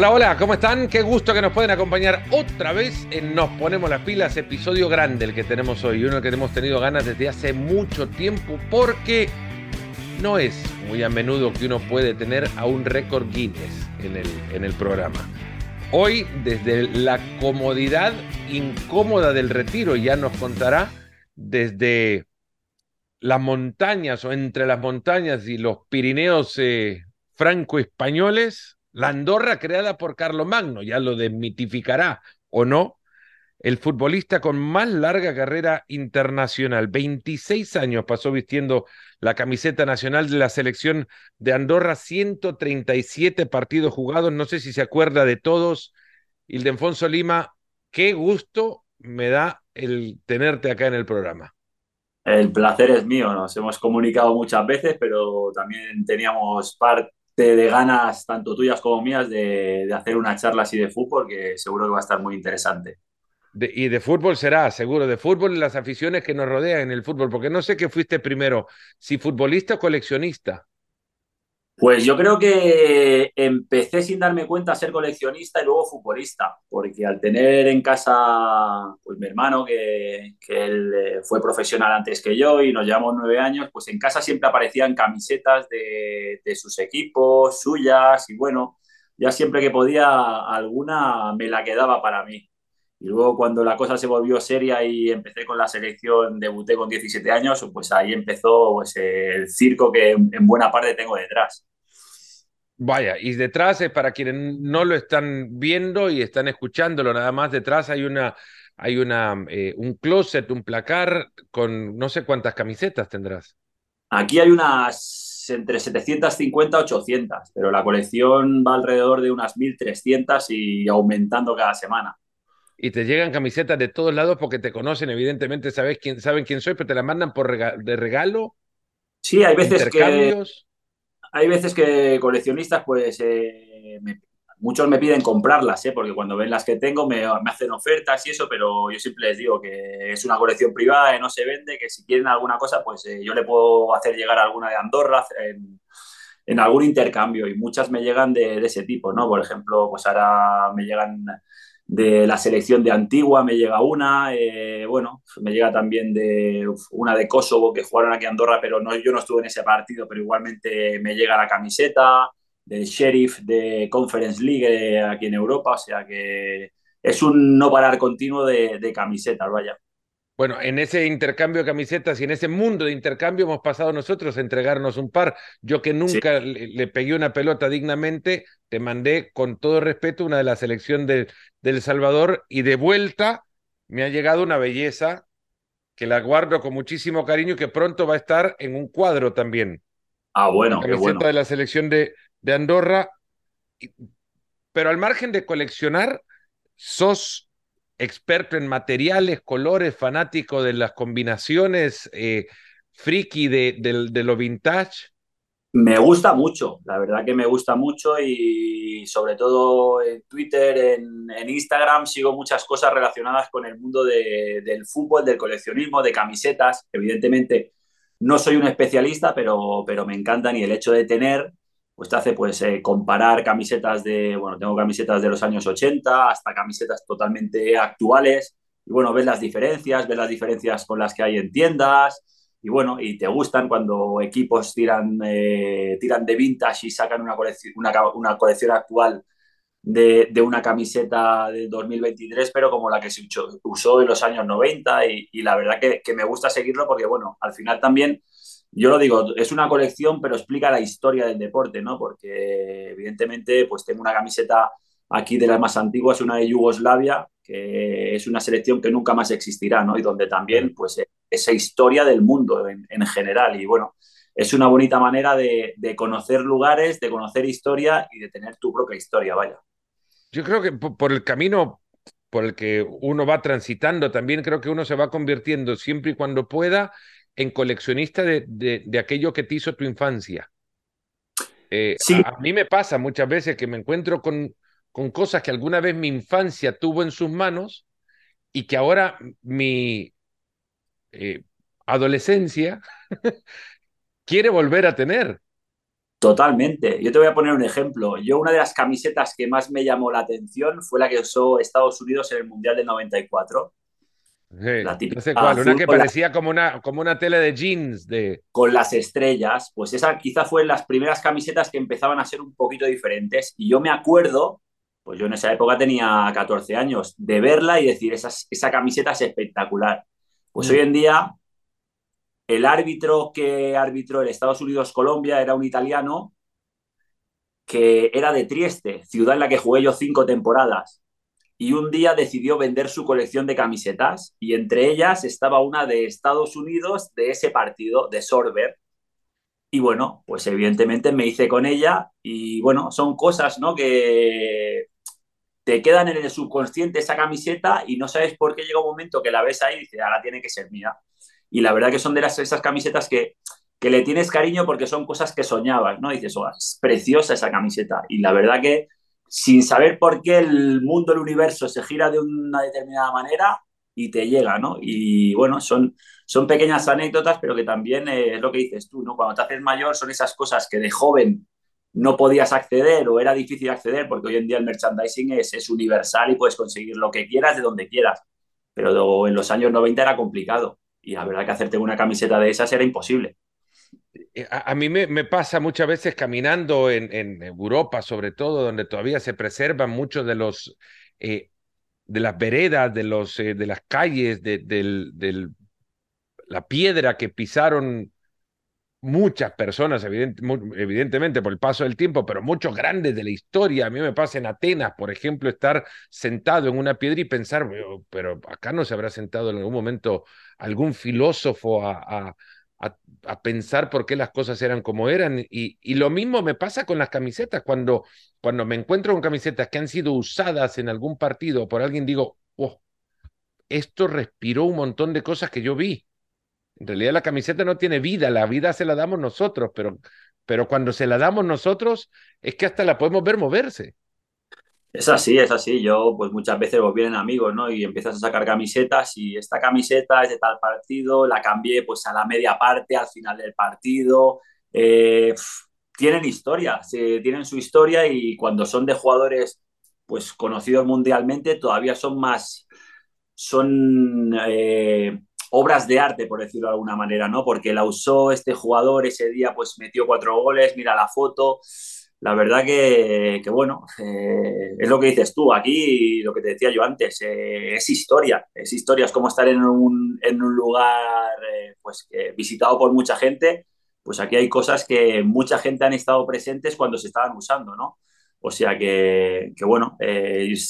Hola, hola, ¿cómo están? Qué gusto que nos pueden acompañar otra vez en Nos Ponemos las Pilas, episodio grande el que tenemos hoy, uno que hemos tenido ganas desde hace mucho tiempo porque no es muy a menudo que uno puede tener a un récord Guinness en el, en el programa. Hoy, desde la comodidad incómoda del retiro, ya nos contará desde las montañas o entre las montañas y los Pirineos eh, franco-españoles la Andorra creada por Magno, ya lo desmitificará o no, el futbolista con más larga carrera internacional. 26 años pasó vistiendo la camiseta nacional de la selección de Andorra, 137 partidos jugados, no sé si se acuerda de todos. Ildefonso Lima, qué gusto me da el tenerte acá en el programa. El placer es mío, nos hemos comunicado muchas veces, pero también teníamos parte de ganas, tanto tuyas como mías, de, hacer una charla así de fútbol que seguro que va a estar muy interesante. y de fútbol será, seguro, de fútbol y las aficiones que nos rodean en el fútbol, porque no sé qué fuiste primero, si futbolista o coleccionista. Pues yo creo que empecé sin darme cuenta a ser coleccionista y luego futbolista, porque al tener en casa pues mi hermano, que, él eh, fue profesional antes que yo y nos llevamos nueve años, pues en casa siempre aparecían camisetas de, de sus equipos, suyas, y bueno, ya siempre que podía alguna me la quedaba para mí. Y luego cuando la cosa se volvió seria y empecé con la selección, debuté con 17 años, pues ahí empezó pues, el circo que en buena parte tengo detrás. Vaya, y detrás, es para quienes no lo están viendo y están escuchándolo, nada más detrás hay una, hay una, eh, un closet, un placar con no sé cuántas camisetas tendrás. Aquí hay unas entre 750 y 800, pero la colección va alrededor de unas 1300 y aumentando cada semana. Y te llegan camisetas de todos lados porque te conocen, evidentemente sabes quién, saben quién soy, pero te la mandan por de regalo. Sí, hay veces que hay veces que coleccionistas, pues eh, muchos me piden comprarlas, ¿eh? porque cuando ven las que tengo me, hacen ofertas y eso, pero yo siempre les digo que es una colección privada, que no se vende, que si quieren alguna cosa, pues eh, yo le puedo hacer llegar alguna de Andorra en, algún intercambio y muchas me llegan de, ese tipo, ¿no? Por ejemplo, pues ahora me llegan de la selección de Antigua me llega una, eh, bueno, me llega también de una de Kosovo que jugaron aquí en Andorra, pero no, yo no estuve en ese partido, pero igualmente me llega la camiseta, del Sheriff de Conference League aquí en Europa, o sea que es un no parar continuo de, de camisetas, vaya. Bueno, en ese intercambio de camisetas y en ese mundo de intercambio hemos pasado nosotros a entregarnos un par. Yo que nunca le, pegué una pelota dignamente, te mandé con todo respeto una de la selección de, El Salvador y de vuelta me ha llegado una belleza que la guardo con muchísimo cariño y que pronto va a estar en un cuadro también. Ah, bueno, la camiseta de la selección de, de Andorra. Pero al margen de coleccionar, sos experto en materiales, colores, fanático de las combinaciones, eh, friki de, lo vintage? Me gusta mucho, la verdad que me gusta mucho y sobre todo en Twitter, en, Instagram sigo muchas cosas relacionadas con el mundo de, del fútbol, del coleccionismo, de camisetas. Evidentemente no soy un especialista, pero, pero me encantan y el hecho de tener pues te hace pues eh, comparar camisetas de, bueno, tengo camisetas de los años 80 hasta camisetas totalmente actuales. Y bueno, ves las diferencias, ves las diferencias con las que hay en tiendas. Y bueno, y te gustan cuando equipos tiran, eh, tiran de vintage y sacan una colección, una, colección actual de, de, una camiseta del 2023, pero como la que se usó, en los años 90 y, la verdad que, me gusta seguirlo porque bueno, al final también yo lo digo, es una colección, pero explica la historia del deporte, ¿no? Porque evidentemente, pues tengo una camiseta aquí de las más antiguas, una de Yugoslavia, que es una selección que nunca más existirá, ¿no? Y donde también, pues, esa historia del mundo en, general. Y bueno, es una bonita manera de, conocer lugares, de conocer historia y de tener tu propia historia, vaya. Yo creo que por el camino por el que uno va transitando, también creo que uno se va convirtiendo siempre y cuando pueda en coleccionista de, de, aquello que te hizo tu infancia. Eh, a, mí me pasa muchas veces que me encuentro con, con cosas que alguna vez mi infancia tuvo en sus manos y que ahora mi eh, adolescencia quiere volver a tener. Totalmente. Yo te voy a poner un ejemplo. Yo una de las camisetas que más me llamó la atención fue la que usó Estados Unidos en el Mundial del 94. Sí, la típica no sé cuál, una que parecía como, una, como una tele de jeans. De... Con las estrellas, pues esa quizá fue las primeras camisetas que empezaban a ser un poquito diferentes. Y yo me acuerdo, pues yo en esa época tenía 14 años, de verla y decir, esa, esa camiseta es espectacular. Pues mm. hoy en día el árbitro que arbitró el Estados Unidos-Colombia era un italiano que era de Trieste, ciudad en la que jugué yo cinco temporadas. Y un día decidió vender su colección de camisetas y entre ellas estaba una de Estados Unidos de ese partido, de Sorber. Y bueno, pues evidentemente me hice con ella y bueno, son cosas, ¿no? Que te quedan en el subconsciente esa camiseta y no sabes por qué llega un momento que la ves ahí y dices, ahora tiene que ser mía. Y la verdad que son de esas camisetas que, que le tienes cariño porque son cosas que soñabas, ¿no? dices, oh, es preciosa esa camiseta. Y la verdad que sin saber por qué el mundo, el universo se gira de una determinada manera y te llega, ¿no? Y bueno, son, son pequeñas anécdotas, pero que también eh, es lo que dices tú, ¿no? Cuando te haces mayor son esas cosas que de joven no podías acceder o era difícil acceder, porque hoy en día el merchandising es, es universal y puedes conseguir lo que quieras de donde quieras. Pero en los años 90 era complicado y la verdad que hacerte una camiseta de esas era imposible. Eh, a, mí me, pasa muchas veces caminando en, Europa, sobre todo, donde todavía se preservan muchos de los eh, de las veredas, de los eh, de las calles, de, la piedra que pisaron muchas personas, evidentemente por el paso del tiempo, pero muchos grandes de la historia. A mí me pasa en Atenas, por ejemplo, estar sentado en una piedra y pensar, pero acá no se habrá sentado en algún momento algún filósofo a, pensar por qué las cosas eran como eran. Y, y, lo mismo me pasa con las camisetas. Cuando, cuando me encuentro con camisetas que han sido usadas en algún partido por alguien, digo, oh, esto respiró un montón de cosas que yo vi en realidad la camiseta no tiene vida, la vida se la damos nosotros, pero, pero cuando se la damos nosotros es que hasta la podemos ver moverse. Es así, es así. Yo, pues muchas veces vos vienen amigos, ¿no? Y empiezas a sacar camisetas y esta camiseta es de tal partido, la cambié pues a la media parte, al final del partido. Eh, tienen historia, tienen su historia y cuando son de jugadores pues conocidos mundialmente todavía son más, son eh, obras de arte, por decirlo de alguna manera, ¿no? Porque la usó este jugador ese día, pues metió cuatro goles, mira la foto. La verdad que, bueno, eh, es lo que dices tú, aquí lo que te decía yo antes, eh, es historia, es historia, es como estar en un, en un lugar eh, pues, visitado por mucha gente, pues aquí hay cosas que mucha gente han estado presentes cuando se estaban usando, ¿no? O sea que, que bueno,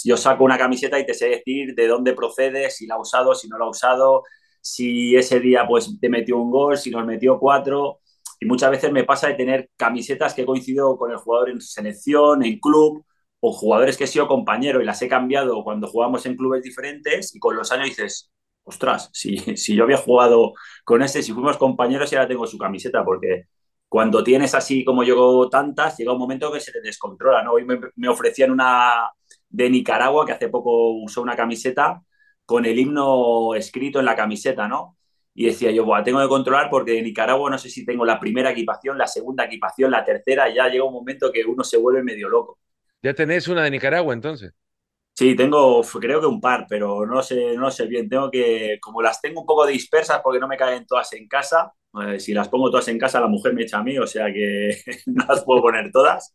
yo saco una camiseta y te sé decir de dónde procede, si la ha usado, si no la ha usado, si ese día pues te metió un gol, si nos metió cuatro. Y muchas veces me pasa de tener camisetas que he coincidido con el jugador en selección, en club, o jugadores que he sido compañero y las he cambiado cuando jugamos en clubes diferentes y con los años dices, ostras, si, si yo había jugado con este, si fuimos compañeros y ahora tengo su camiseta, porque cuando tienes así como yo tantas, llega un momento que se te descontrola, ¿no? Hoy me, me ofrecían una de Nicaragua, que hace poco usó una camiseta con el himno escrito en la camiseta, ¿no? Y decía yo, bueno, tengo que controlar porque en Nicaragua no sé si tengo la primera equipación, la segunda equipación, la tercera, ya llega un momento que uno se vuelve medio loco. ¿Ya tenés una de Nicaragua entonces? Sí, tengo, creo que un par, pero no sé, no sé bien. Tengo que, como las tengo un poco dispersas porque no me caen todas en casa, eh, si las pongo todas en casa la mujer me echa a mí, o sea que no las puedo poner todas.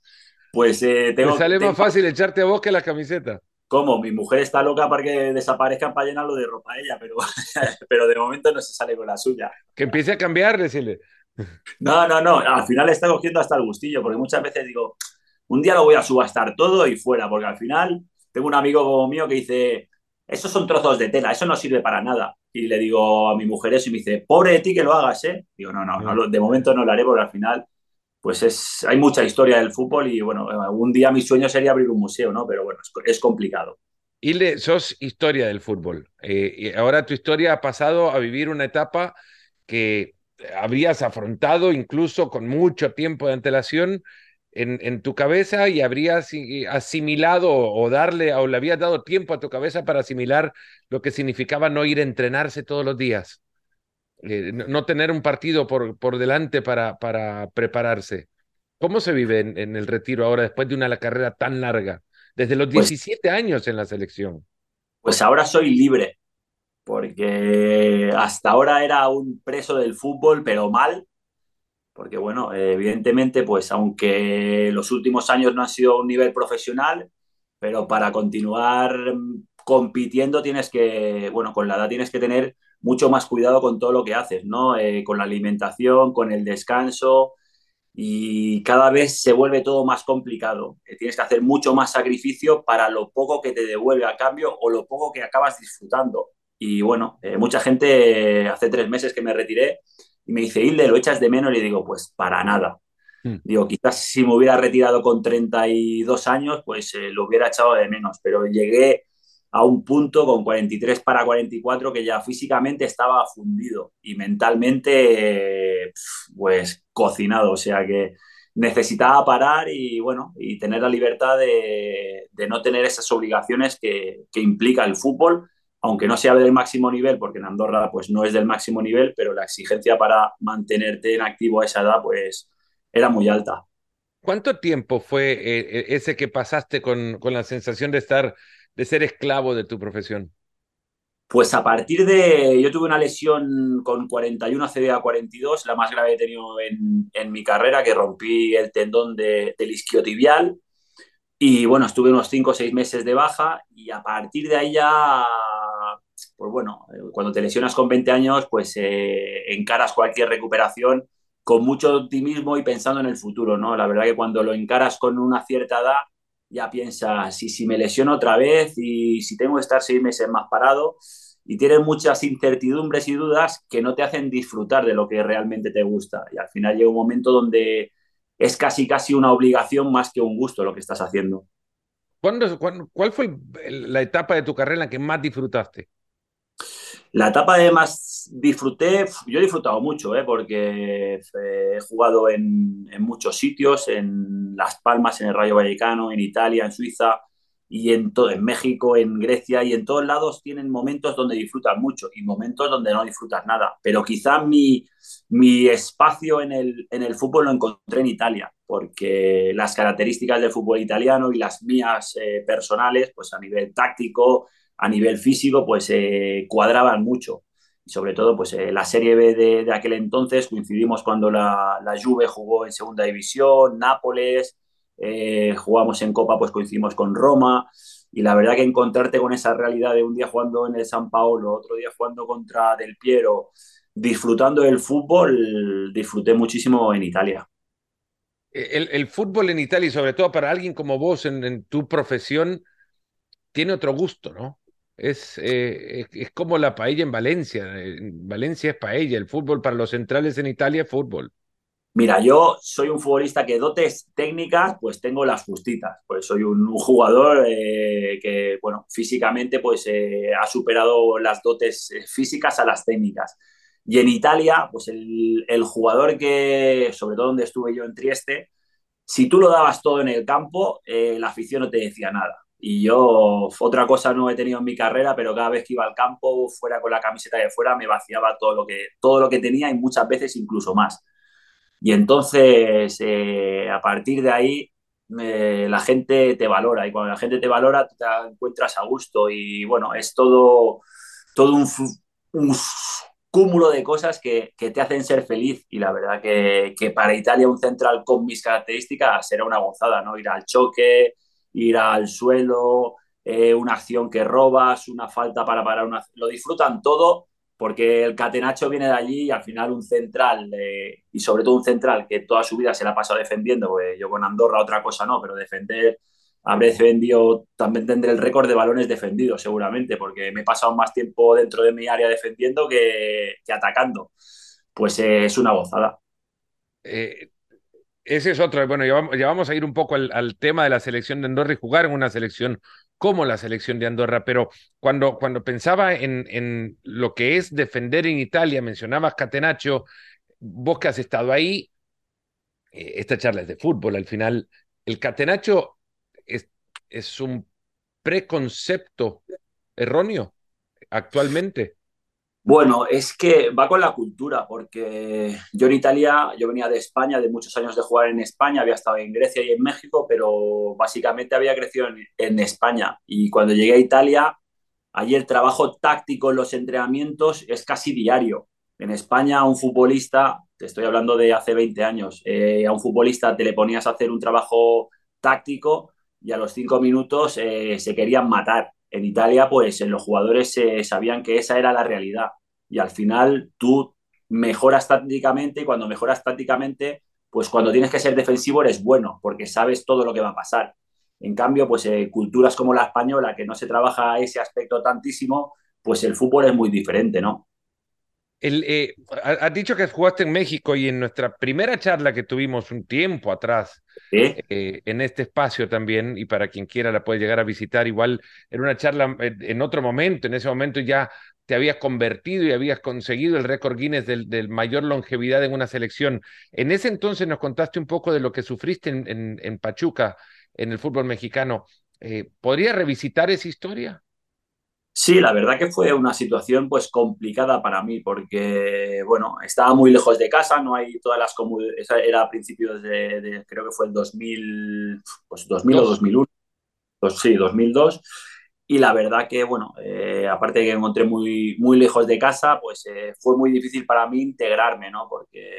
Pues eh, tengo. Me sale más fácil echarte a vos que la camiseta. ¿Cómo? Mi mujer está loca para que desaparezcan para llenarlo de ropa a ella, pero, pero de momento no se sale con la suya. Que empiece a cambiar, decirle. No, no, no. Al final está cogiendo hasta el gustillo, porque muchas veces digo, un día lo voy a subastar todo y fuera, porque al final tengo un amigo mío que dice, esos son trozos de tela, eso no sirve para nada. Y le digo a mi mujer eso y me dice, pobre de ti que lo hagas, ¿eh? Digo, no, no, no de momento no lo haré porque al final pues es, hay mucha historia del fútbol y bueno, algún día mi sueño sería abrir un museo, ¿no? Pero bueno, es, complicado. Hilde, sos historia del fútbol. Eh, y ahora tu historia ha pasado a vivir una etapa que habrías afrontado incluso con mucho tiempo de antelación en, en, tu cabeza y habrías asimilado o darle o le habías dado tiempo a tu cabeza para asimilar lo que significaba no ir a entrenarse todos los días. Eh, no tener un partido por, por delante para, para prepararse. ¿Cómo se vive en, el retiro ahora después de una carrera tan larga? Desde los 17 pues años en la selección. Pues ahora soy libre, porque hasta ahora era un preso del fútbol, pero mal, porque bueno, evidentemente, pues aunque los últimos años no han sido un nivel profesional, pero para continuar compitiendo tienes que, bueno, con la edad tienes que tener mucho más cuidado con todo lo que haces, ¿no? Eh, con la alimentación, con el descanso y cada vez se vuelve todo más complicado. Eh, tienes que hacer mucho más sacrificio para lo poco que te devuelve a cambio o lo poco que acabas disfrutando. Y bueno, eh, mucha gente hace tres meses que me retiré y me dice, Hilde, ¿lo echas de menos? Y le digo, pues para nada. Hmm. Digo, quizás si me hubiera retirado con 32 años, pues lo hubiera echado de menos, pero llegué a un punto con 43 para 44 que ya físicamente estaba fundido y mentalmente pues cocinado, o sea que necesitaba parar y bueno, y tener la libertad de, no tener esas obligaciones que, implica el fútbol, aunque no sea del máximo nivel, porque en Andorra pues no es del máximo nivel, pero la exigencia para mantenerte en activo a esa edad pues era muy alta. ¿Cuánto tiempo fue eh, ese que pasaste con, con la sensación de estar de ser esclavo de tu profesión? Pues a partir de, yo tuve una lesión con 41 CDA 42, la más grave que he tenido en, en mi carrera, que rompí el tendón de, del isquiotibial. Y bueno, estuve unos 5 o 6 meses de baja y a partir de ahí ya, pues bueno, cuando te lesionas con 20 años, pues eh, encaras cualquier recuperación con mucho optimismo y pensando en el futuro, ¿no? La verdad que cuando lo encaras con una cierta edad, ya piensa si, si me lesiono otra vez y si tengo que estar seis meses más parado y tienes muchas incertidumbres y dudas que no te hacen disfrutar de lo que realmente te gusta. Y al final llega un momento donde es casi casi una obligación más que un gusto lo que estás haciendo. ¿Cuándo, cuál fue la etapa de tu carrera en la que más disfrutaste? La etapa de más disfruté, yo he disfrutado mucho, ¿eh? porque he jugado en, muchos sitios, en Las Palmas, en el Rayo Vallecano, en Italia, en Suiza y en todo, en México, en Grecia y en todos lados tienen momentos donde disfrutas mucho y momentos donde no disfrutas nada. Pero quizá mi, mi espacio en el, en el fútbol lo encontré en Italia, porque las características del fútbol italiano y las mías eh, personales, pues a nivel táctico, a nivel físico, pues eh, cuadraban mucho. Y sobre todo, pues eh, la Serie B de, aquel entonces, coincidimos cuando la, la, Juve jugó en Segunda División, Nápoles, eh, jugamos en Copa, pues coincidimos con Roma. Y la verdad que encontrarte con esa realidad de un día jugando en el San Paolo, otro día jugando contra Del Piero, disfrutando del fútbol, disfruté muchísimo en Italia. El, fútbol en Italia, y sobre todo para alguien como vos en tu profesión, tiene otro gusto, ¿no? Eh, es, como la paella en Valencia. En Valencia es paella, el fútbol para los centrales en Italia es fútbol. Mira, yo soy un futbolista que dotes técnicas, pues tengo las justitas. Pues soy un, jugador eh, que, bueno, físicamente pues eh, ha superado las dotes físicas a las técnicas. Y en Italia, pues el, jugador que, sobre todo donde estuve yo en Trieste, si tú lo dabas todo en el campo, la afición no te decía nada. Y yo, otra cosa no he tenido en mi carrera, pero cada vez que iba al campo, fuera con la camiseta de fuera, me vaciaba todo lo que, todo lo que tenía y muchas veces incluso más. Y entonces, eh, a partir de ahí, la gente te valora y cuando la gente te valora, te encuentras a gusto y bueno, es todo, todo un, un cúmulo de cosas que, que, te hacen ser feliz y la verdad que, que, para Italia un central con mis características será una gozada, ¿no? Ir al choque, ir al suelo, eh, una acción que robas, una falta para parar una... Lo disfrutan todo porque el catenacho viene de allí y al final un central, y sobre todo un central que toda su vida se la ha pasado defendiendo, pues yo con Andorra otra cosa no, pero defender, habré defendido, también tendré el récord de balones defendidos seguramente, porque me he pasado más tiempo dentro de mi área defendiendo que, atacando. Pues eh, es una gozada. Eh, ese es otro. Bueno, ya vamos, a ir un poco al, tema de la selección de Andorra y jugar en una selección como la selección de Andorra, pero cuando, cuando pensaba en, lo que es defender en Italia, mencionabas Catenaccio, vos que has estado ahí, eh, esta charla es de fútbol al final, el Catenaccio es, es un preconcepto erróneo actualmente. Bueno, es que va con la cultura, porque yo en Italia, yo venía de España, de muchos años de jugar en España, había estado en Grecia y en México, pero básicamente había crecido en, España. Y cuando llegué a Italia, allí el trabajo táctico en los entrenamientos es casi diario. En España, un futbolista, te estoy hablando de hace 20 años, eh, a un futbolista te le ponías a hacer un trabajo táctico y a los cinco minutos eh, se querían matar en Italia, pues los jugadores eh, sabían que esa era la realidad. Y al final tú mejoras tácticamente y cuando mejoras tácticamente, pues cuando tienes que ser defensivo eres bueno, porque sabes todo lo que va a pasar. En cambio, pues eh, culturas como la española, que no se trabaja ese aspecto tantísimo, pues el fútbol es muy diferente, ¿no? El, eh, has dicho que jugaste en México y en nuestra primera charla que tuvimos un tiempo atrás, eh, en este espacio también, y para quien quiera la puede llegar a visitar, igual en una charla en otro momento, en ese momento ya te habías convertido y habías conseguido el récord Guinness del, mayor longevidad en una selección. En ese entonces nos contaste un poco de lo que sufriste en, en, Pachuca, en el fútbol mexicano. Eh, ¿Podría revisitar esa historia? Sí, la verdad que fue una situación pues complicada para mí porque, bueno, estaba muy lejos de casa, no hay todas las comunidades, era a principios de, creo que fue el 2000, pues 2000 o 2001, pues sí, 2002. Y la verdad que, bueno, eh, aparte de que me encontré muy, muy lejos de casa, pues eh, fue muy difícil para mí integrarme, ¿no? Porque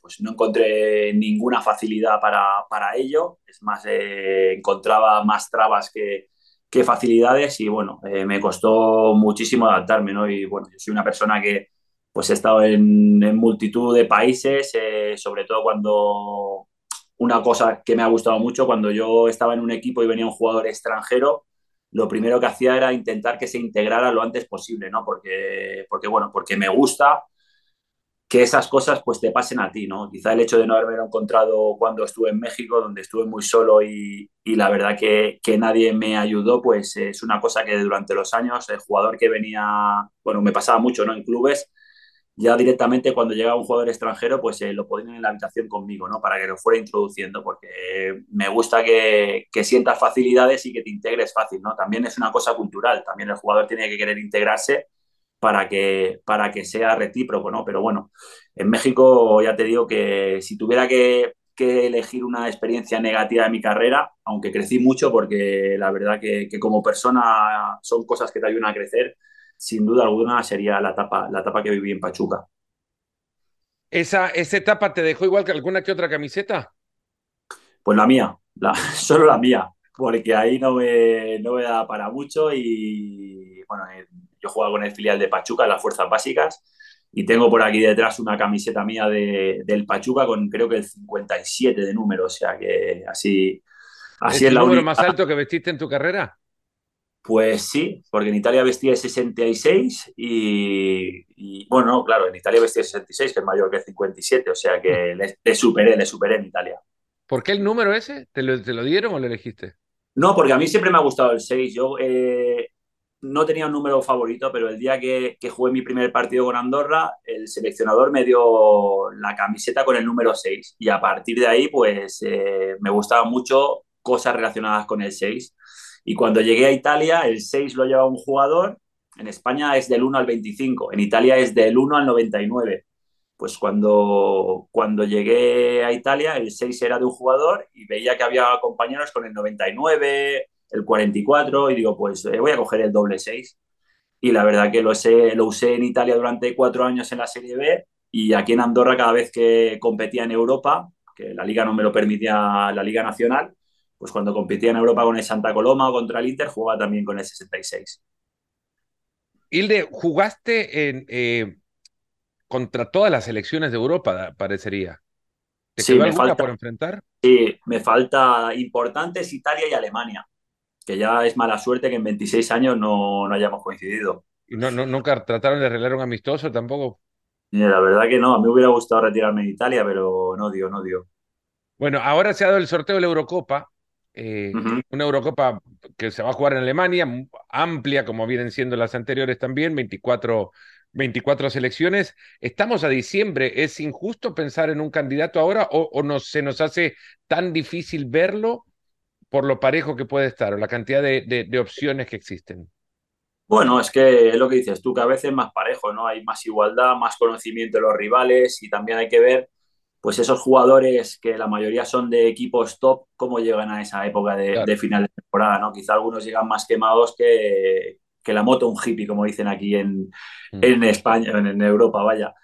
pues no encontré ninguna facilidad para, para ello. Es más, eh, encontraba más trabas que, qué facilidades y bueno, eh, me costó muchísimo adaptarme, ¿no? Y bueno, yo soy una persona que pues he estado en, multitud de países, eh, sobre todo cuando una cosa que me ha gustado mucho, cuando yo estaba en un equipo y venía un jugador extranjero, lo primero que hacía era intentar que se integrara lo antes posible, ¿no? Porque, porque bueno, porque me gusta que esas cosas pues te pasen a ti, ¿no? Quizá el hecho de no haberme encontrado cuando estuve en México, donde estuve muy solo y, y la verdad que, que, nadie me ayudó, pues es una cosa que durante los años el jugador que venía, bueno, me pasaba mucho, ¿no? En clubes, ya directamente cuando llegaba un jugador extranjero, pues eh, lo ponían en la habitación conmigo, ¿no? Para que lo fuera introduciendo, porque me gusta que, que sientas facilidades y que te integres fácil, ¿no? También es una cosa cultural, también el jugador tiene que querer integrarse para que, para que sea recíproco, ¿no? Pero bueno, en México ya te digo que si tuviera que, elegir una experiencia negativa de mi carrera, aunque crecí mucho porque la verdad que, como persona son cosas que te ayudan a crecer, sin duda alguna sería la etapa, la etapa que viví en Pachuca. ¿Esa, ¿Esa etapa te dejó igual que alguna que otra camiseta? Pues la mía, la, solo la mía, porque ahí no me, no me da para mucho y bueno, yo jugaba con el filial de Pachuca, las fuerzas básicas, y tengo por aquí detrás una camiseta mía de, del Pachuca con creo que el 57 de número, o sea que así, así ¿Es, el número más alto que vestiste en tu carrera? Pues sí, porque en Italia vestía el 66 y, y, bueno, claro, en Italia vestía el 66, que es mayor que el 57, o sea que le, superé, le superé en Italia. ¿Por qué el número ese? ¿Te lo, te lo dieron o lo elegiste? No, porque a mí siempre me ha gustado el 6. Yo eh, no tenía un número favorito, pero el día que, jugué mi primer partido con Andorra, el seleccionador me dio la camiseta con el número 6 y a partir de ahí pues eh, me gustaban mucho cosas relacionadas con el 6. Y cuando llegué a Italia, el 6 lo lleva un jugador, en España es del 1 al 25, en Italia es del 1 al 99. Pues cuando, cuando llegué a Italia, el 6 era de un jugador y veía que había compañeros con el 99, el 44 y digo, pues eh, voy a coger el doble 6. Y la verdad que lo, sé, lo usé en Italia durante cuatro años en la Serie B y aquí en Andorra cada vez que competía en Europa, que la liga no me lo permitía, la liga nacional, pues cuando competía en Europa con el Santa Coloma o contra el Inter, jugaba también con el 66. Hilde, jugaste en, eh, contra todas las selecciones de Europa, parecería. ¿Te sí, me falta, por enfrentar? Sí, me falta importantes Italia y Alemania que ya es mala suerte que en 26 años no, no hayamos coincidido. ¿Y no, no, nunca trataron de arreglar un amistoso tampoco? La verdad que no, a mí me hubiera gustado retirarme en Italia, pero no dio, no dio. Bueno, ahora se ha dado el sorteo de la Eurocopa, eh, una Eurocopa que se va a jugar en Alemania, amplia como vienen siendo las anteriores también, 24, 24 selecciones. Estamos a diciembre, ¿es injusto pensar en un candidato ahora o, se nos hace tan difícil verlo por lo parejo que puede estar o la cantidad de, opciones que existen? Bueno, es que es lo que dices tú, que a veces más parejo, ¿no? Hay más igualdad, más conocimiento de los rivales y también hay que ver, pues esos jugadores que la mayoría son de equipos top, cómo llegan a esa época de, Claro. de final de temporada, ¿no? Quizá algunos llegan más quemados que, que la moto un hippie, como dicen aquí en, Mm. en España, en, en Europa, vaya.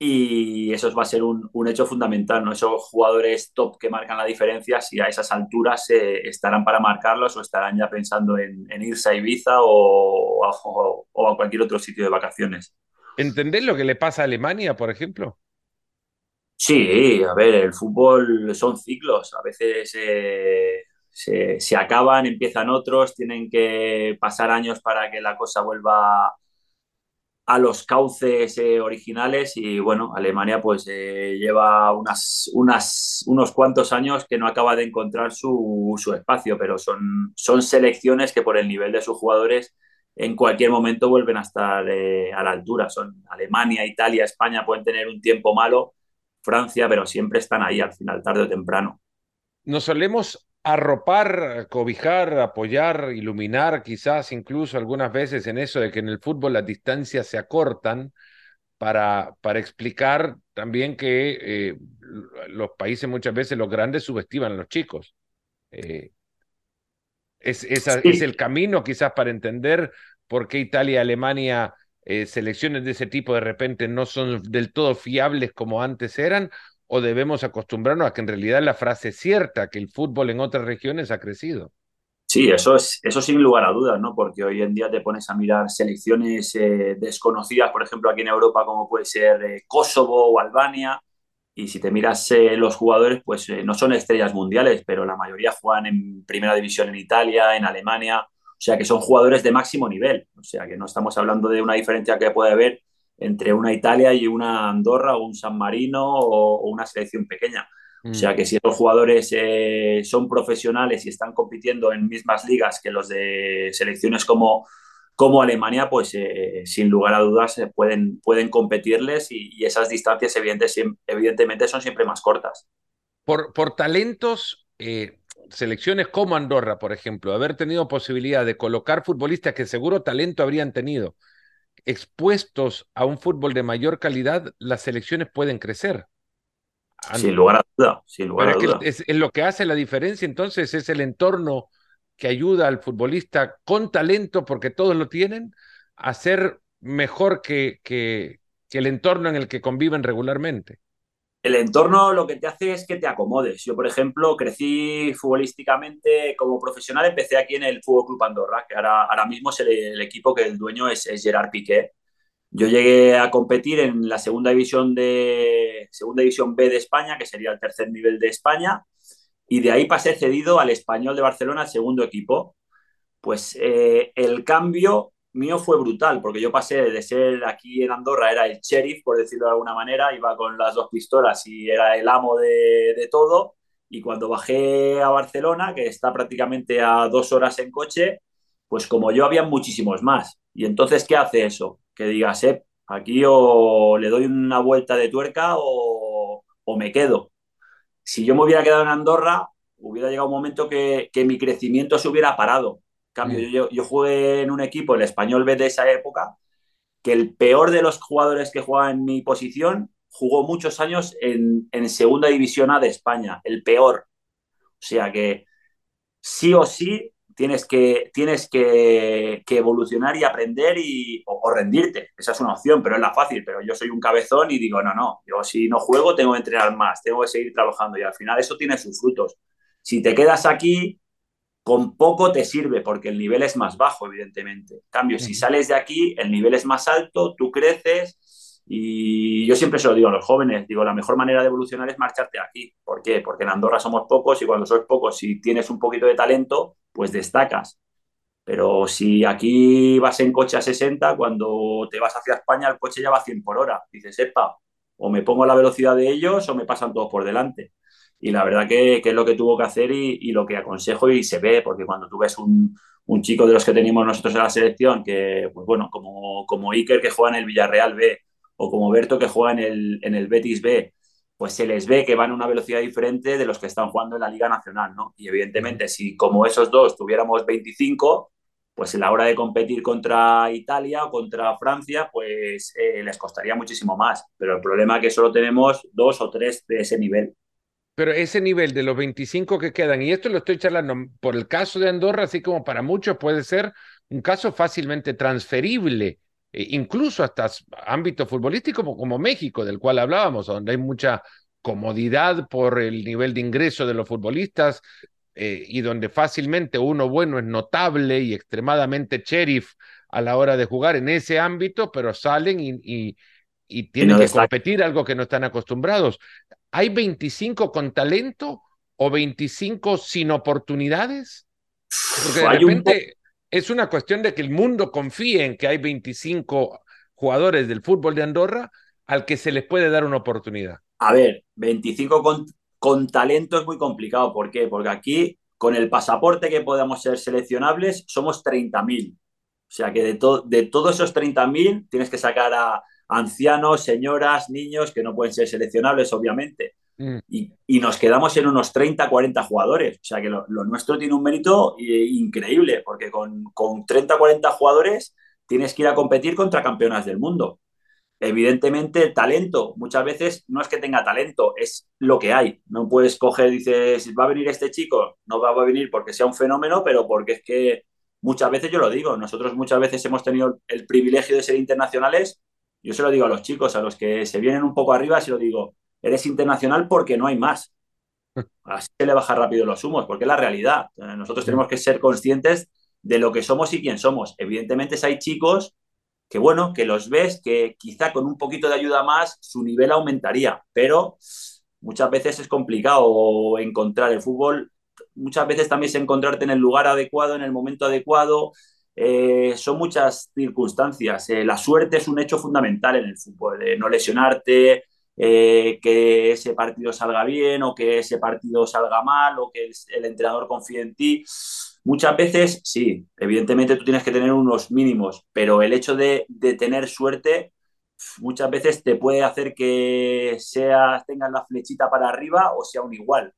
Y eso va a ser un, un, hecho fundamental, ¿no? Esos jugadores top que marcan la diferencia, si a esas alturas eh, estarán para marcarlos o estarán ya pensando en, en irse a Ibiza o, o, o, a cualquier otro sitio de vacaciones. ¿Entendés lo que le pasa a Alemania, por ejemplo? Sí, a ver, el fútbol son ciclos, a veces eh, se, se, acaban, empiezan otros, tienen que pasar años para que la cosa vuelva a los cauces eh, originales y bueno, Alemania pues eh, lleva unas, unas, unos cuantos años que no acaba de encontrar su, su, espacio, pero son, son selecciones que por el nivel de sus jugadores en cualquier momento vuelven a estar eh, a la altura. Son Alemania, Italia, España pueden tener un tiempo malo, Francia, pero siempre están ahí al final, tarde o temprano. Nos solemos arropar, cobijar, apoyar, iluminar, quizás incluso algunas veces en eso de que en el fútbol las distancias se acortan para, para explicar también que eh, los países muchas veces, los grandes, subestiman a los chicos. Eh, es, sí. es, el camino quizás para entender por qué Italia y Alemania, eh, selecciones de ese tipo, de repente no son del todo fiables como antes eran, o debemos acostumbrarnos a que en realidad la frase es cierta, que el fútbol en otras regiones ha crecido. Sí, eso es eso sin lugar a dudas, ¿no? Porque hoy en día te pones a mirar selecciones eh, desconocidas, por ejemplo, aquí en Europa, como puede ser eh, Kosovo o Albania, y si te miras eh, los jugadores, pues no son estrellas mundiales, pero la mayoría juegan en primera división en Italia, en Alemania, o sea que son jugadores de máximo nivel, o sea que no estamos hablando de una diferencia que puede haber entre una Italia y una Andorra o un San Marino o, o una selección pequeña. O sea que si estos jugadores eh, son profesionales y están compitiendo en mismas ligas que los de selecciones como, como Alemania, pues eh, sin lugar a dudas eh, pueden, pueden competirles y, y esas distancias evidentes, evidentemente son siempre más cortas. Por, por talentos, eh, selecciones como Andorra, por ejemplo, haber tenido posibilidad de colocar futbolistas que seguro talento habrían tenido, expuestos a un fútbol de mayor calidad, las selecciones pueden crecer. Sin lugar a duda, sin lugar a duda. es, es, lo que hace la diferencia entonces es el entorno que ayuda al futbolista con talento, porque todos lo tienen, a ser mejor que, que, que el entorno en el que conviven regularmente. El entorno lo que te hace es que te acomodes. Yo, por ejemplo, crecí futbolísticamente como profesional, empecé aquí en el Fútbol Club Andorra, que ahora, ahora mismo es el, equipo que el dueño es, Gerard Piqué. Yo llegué a competir en la segunda división de segunda división B de España, que sería el tercer nivel de España, y de ahí pasé cedido al Español de Barcelona, el segundo equipo. Pues eh, el cambio mío fue brutal, porque yo pasé de ser aquí en Andorra, era el sheriff, por decirlo de alguna manera, iba con las dos pistolas y era el amo de, todo, y cuando bajé a Barcelona, que está prácticamente a dos horas en coche, pues como yo había muchísimos más. Y entonces, ¿qué hace eso? Que digas, eh, aquí o le doy una vuelta de tuerca o, o, me quedo. Si yo me hubiera quedado en Andorra, hubiera llegado un momento que, que mi crecimiento se hubiera parado. Cambio, mm. yo, yo jugué en un equipo, el español B de esa época, que el peor de los jugadores que jugaban en mi posición jugó muchos años en, en segunda división A de España, el peor. O sea que sí o sí tienes que, tienes que, que evolucionar y aprender y, o, o, rendirte. Esa es una opción, pero es la fácil. Pero yo soy un cabezón y digo, no, no, yo si no juego tengo que entrenar más, tengo que seguir trabajando y al final eso tiene sus frutos. Si te quedas aquí, con poco te sirve porque el nivel es más bajo, evidentemente. En cambio, si sales de aquí, el nivel es más alto, tú creces y yo siempre se lo digo a los jóvenes, digo, la mejor manera de evolucionar es marcharte aquí. ¿Por qué? Porque en Andorra somos pocos y cuando sois pocos, si tienes un poquito de talento, pues destacas. Pero si aquí vas en coche a 60, cuando te vas hacia España, el coche ya va a 100 por hora. Dices, epa, o me pongo a la velocidad de ellos o me pasan todos por delante. Y la verdad que, que es lo que tuvo que hacer y, y, lo que aconsejo y se ve, porque cuando tú ves un, un, chico de los que teníamos nosotros en la selección, que, pues bueno, como, como Iker que juega en el Villarreal B, o como Berto que juega en el, en el Betis B, pues se les ve que van a una velocidad diferente de los que están jugando en la Liga Nacional, ¿no? Y evidentemente, si como esos dos tuviéramos 25, pues en la hora de competir contra Italia o contra Francia, pues eh, les costaría muchísimo más. Pero el problema es que solo tenemos dos o tres de ese nivel. Pero ese nivel de los 25 que quedan, y esto lo estoy charlando por el caso de Andorra, así como para muchos puede ser un caso fácilmente transferible, eh, incluso hasta ámbito futbolístico como, como México, del cual hablábamos, donde hay mucha comodidad por el nivel de ingreso de los futbolistas eh, y donde fácilmente uno bueno es notable y extremadamente sheriff a la hora de jugar en ese ámbito, pero salen y, y, tienen que competir algo que no están acostumbrados. ¿Hay 25 con talento o 25 sin oportunidades? Porque de repente es una cuestión de que el mundo confíe en que hay 25 jugadores del fútbol de Andorra al que se les puede dar una oportunidad. A ver, 25 con, con talento es muy complicado. ¿Por qué? Porque aquí, con el pasaporte que podamos ser seleccionables, somos 30.000. O sea que de, de todos esos 30.000 tienes que sacar a ancianos, señoras, niños que no pueden ser seleccionables, obviamente. Mm. Y, y, nos quedamos en unos 30, 40 jugadores. O sea que lo, nuestro tiene un mérito eh, increíble, porque con, con 30, 40 jugadores tienes que ir a competir contra campeonas del mundo. Evidentemente, el talento, muchas veces no es que tenga talento, es lo que hay. No puedes coger, dices, va a venir este chico, no va a venir porque sea un fenómeno, pero porque es que muchas veces yo lo digo, nosotros muchas veces hemos tenido el privilegio de ser internacionales. Yo se lo digo a los chicos, a los que se vienen un poco arriba, se lo digo, eres internacional porque no hay más. Así se le baja rápido los humos, porque es la realidad. Nosotros tenemos que ser conscientes de lo que somos y quién somos. Evidentemente, si hay chicos que bueno, que los ves, que quizá con un poquito de ayuda más su nivel aumentaría, pero muchas veces es complicado encontrar el fútbol, muchas veces también es encontrarte en el lugar adecuado, en el momento adecuado, eh, son muchas circunstancias. Eh, la suerte es un hecho fundamental en el fútbol, de no lesionarte, eh, que ese partido salga bien o que ese partido salga mal o que el, entrenador confíe en ti. Muchas veces, sí, evidentemente tú tienes que tener unos mínimos, pero el hecho de, tener suerte muchas veces te puede hacer que sea, tengas la flechita para arriba o sea un igual.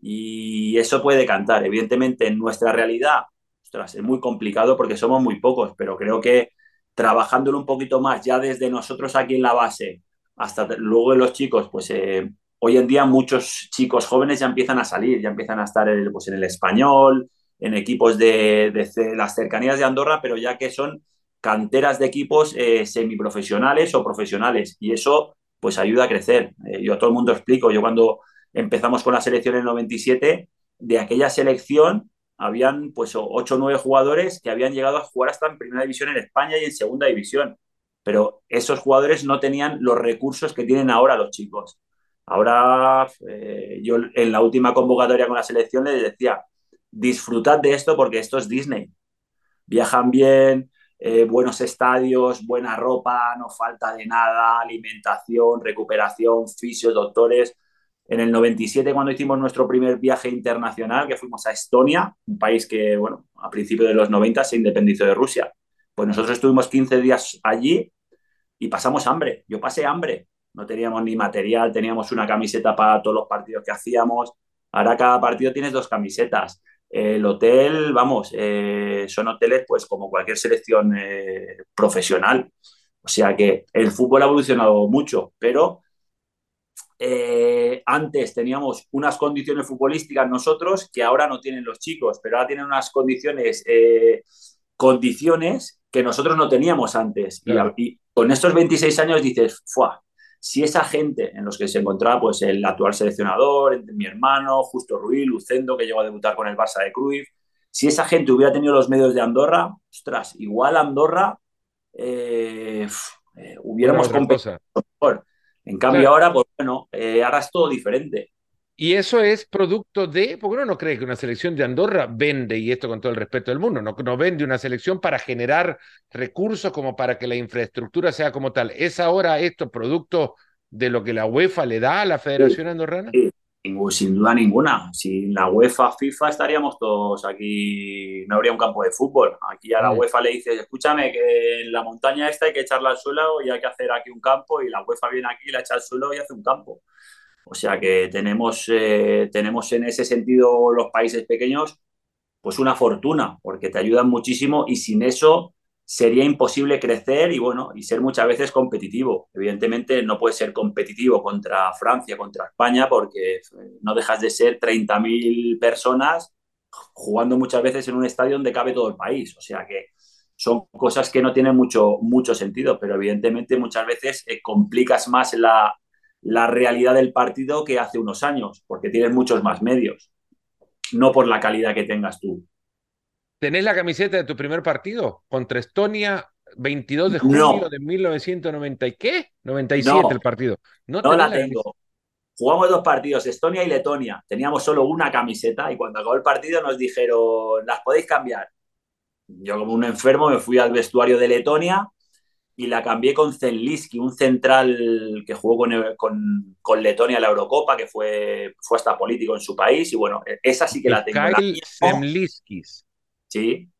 Y eso puede cantar. Evidentemente, en nuestra realidad, es muy complicado porque somos muy pocos, pero creo que trabajándolo un poquito más ya desde nosotros aquí en la base hasta luego de los chicos, pues eh, hoy en día muchos chicos jóvenes ya empiezan a salir, ya empiezan a estar pues, en el español, en equipos de, las cercanías de Andorra, pero ya que son canteras de equipos eh, semiprofesionales o profesionales. Y eso pues ayuda a crecer. Eh, yo a todo el mundo explico, yo cuando empezamos con la selección en el 97, de aquella selección habían pues 8 o 9 jugadores que habían llegado a jugar hasta en primera división en España y en segunda división. Pero esos jugadores no tenían los recursos que tienen ahora los chicos. Ahora, eh, yo en la última convocatoria con la selección les decía, disfrutad de esto porque esto es Disney. Viajan bien, eh, buenos estadios, buena ropa, no falta de nada, alimentación, recuperación, fisios, doctores. En el 97, cuando hicimos nuestro primer viaje internacional, que fuimos a Estonia, un país que, bueno, a principios de los 90 se independizó de Rusia. Pues nosotros estuvimos 15 días allí y pasamos hambre. Yo pasé hambre. No teníamos ni material, teníamos una camiseta para todos los partidos que hacíamos. Ahora cada partido tienes dos camisetas. El hotel, vamos, eh, son hoteles pues como cualquier selección eh, profesional. O sea que el fútbol ha evolucionado mucho, pero eh, antes teníamos unas condiciones futbolísticas nosotros que ahora no tienen los chicos, pero ahora tienen unas condiciones, condiciones que nosotros no teníamos antes. Y, y, con estos 26 años dices, ¡fua! si esa gente en los que se encontraba pues el actual seleccionador, mi hermano, Justo Ruiz, Lucendo, que llegó a debutar con el Barça de Cruyff, si esa gente hubiera tenido los medios de Andorra, ostras, igual Andorra eh, eh, hubiéramos competido mejor. En cambio ahora, pues bueno, eh, ahora es todo diferente. Y eso es producto de, porque uno no cree que una selección de Andorra vende, y esto con todo el respeto del mundo, no, no vende una selección para generar recursos como para que la infraestructura sea como tal. ¿Es ahora esto producto de lo que la UEFA le da a la Federación Andorrana? Sí, sin duda ninguna. Sin la UEFA, FIFA estaríamos todos aquí, no habría un campo de fútbol. Aquí a la. UEFA le dices, escúchame, que en la montaña esta hay que echarla al suelo y hay que hacer aquí un campo, y la UEFA viene aquí, la echa al suelo y hace un campo. O sea que tenemos, eh, tenemos en ese sentido los países pequeños pues una fortuna, porque te ayudan muchísimo y sin eso sería imposible crecer y bueno, y ser muchas veces competitivo. Evidentemente no puedes ser competitivo contra Francia, contra España, porque no dejas de ser 30.000 personas jugando muchas veces en un estadio donde cabe todo el país. O sea que son cosas que no tienen mucho, mucho sentido, pero evidentemente muchas veces eh, complicas más la, la realidad del partido que hace unos años, porque tienes muchos más medios, no por la calidad que tengas tú. ¿Tenés la camiseta de tu primer partido contra Estonia 22 de julio de 1990 y qué? 97 el partido. No, la, tengo. Jugamos dos partidos, Estonia y Letonia. Teníamos solo una camiseta y cuando acabó el partido nos dijeron, las podéis cambiar. Yo como un enfermo me fui al vestuario de Letonia y la cambié con Zenliski, un central que jugó con, con, con, Letonia la Eurocopa, que fue, fue hasta político en su país. Y bueno, esa sí que la tengo. Kyle Zenliskis. Sí.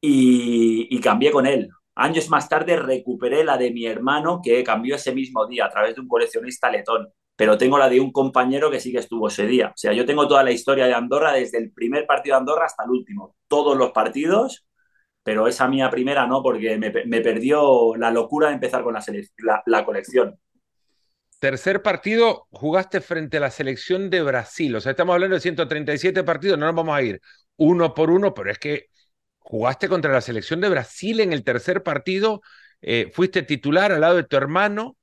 Y, y, cambié con él. Años más tarde recuperé la de mi hermano, que cambió ese mismo día a través de un coleccionista letón. Pero tengo la de un compañero que sí que estuvo ese día. O sea, yo tengo toda la historia de Andorra desde el primer partido de Andorra hasta el último. Todos los partidos pero esa mía primera no, porque me, perdió la locura de empezar con la, la, colección. Tercer partido, jugaste frente a la selección de Brasil. O sea, estamos hablando de 137 partidos, no nos vamos a ir uno por uno, pero es que jugaste contra la selección de Brasil en el tercer partido, eh, fuiste titular al lado de tu hermano.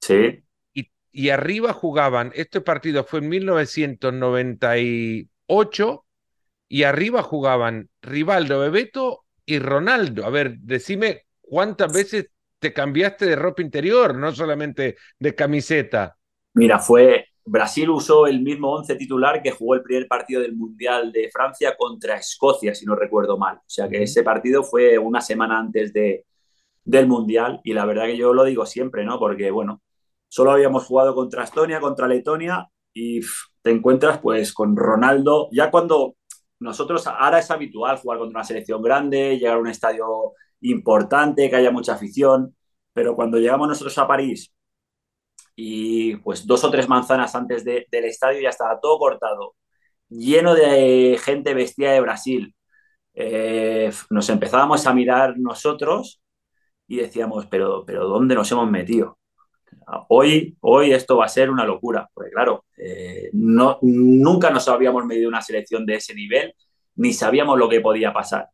Sí. Y, y arriba jugaban, este partido fue en 1998, y arriba jugaban Rivaldo Bebeto y Ronaldo. A ver, decime cuántas veces te cambiaste de ropa interior, no solamente de camiseta. Mira, fue Brasil usó el mismo once titular que jugó el primer partido del Mundial de Francia contra Escocia, si no recuerdo mal. O sea que ese partido fue una semana antes de, del Mundial y la verdad que yo lo digo siempre, ¿no? Porque, bueno, solo habíamos jugado contra Estonia, contra Letonia y te encuentras pues con Ronaldo, ya cuando nosotros ahora es habitual jugar contra una selección grande, llegar a un estadio importante, que haya mucha afición, pero cuando llegamos nosotros a París y pues dos o tres manzanas antes del estadio ya estaba todo cortado, lleno de gente vestida de Brasil. Eh, nos empezábamos a mirar nosotros y decíamos, pero, pero ¿dónde nos hemos metido? Hoy, hoy esto va a ser una locura, porque claro, eh, no, nunca nos habíamos medido una selección de ese nivel, ni sabíamos lo que podía pasar.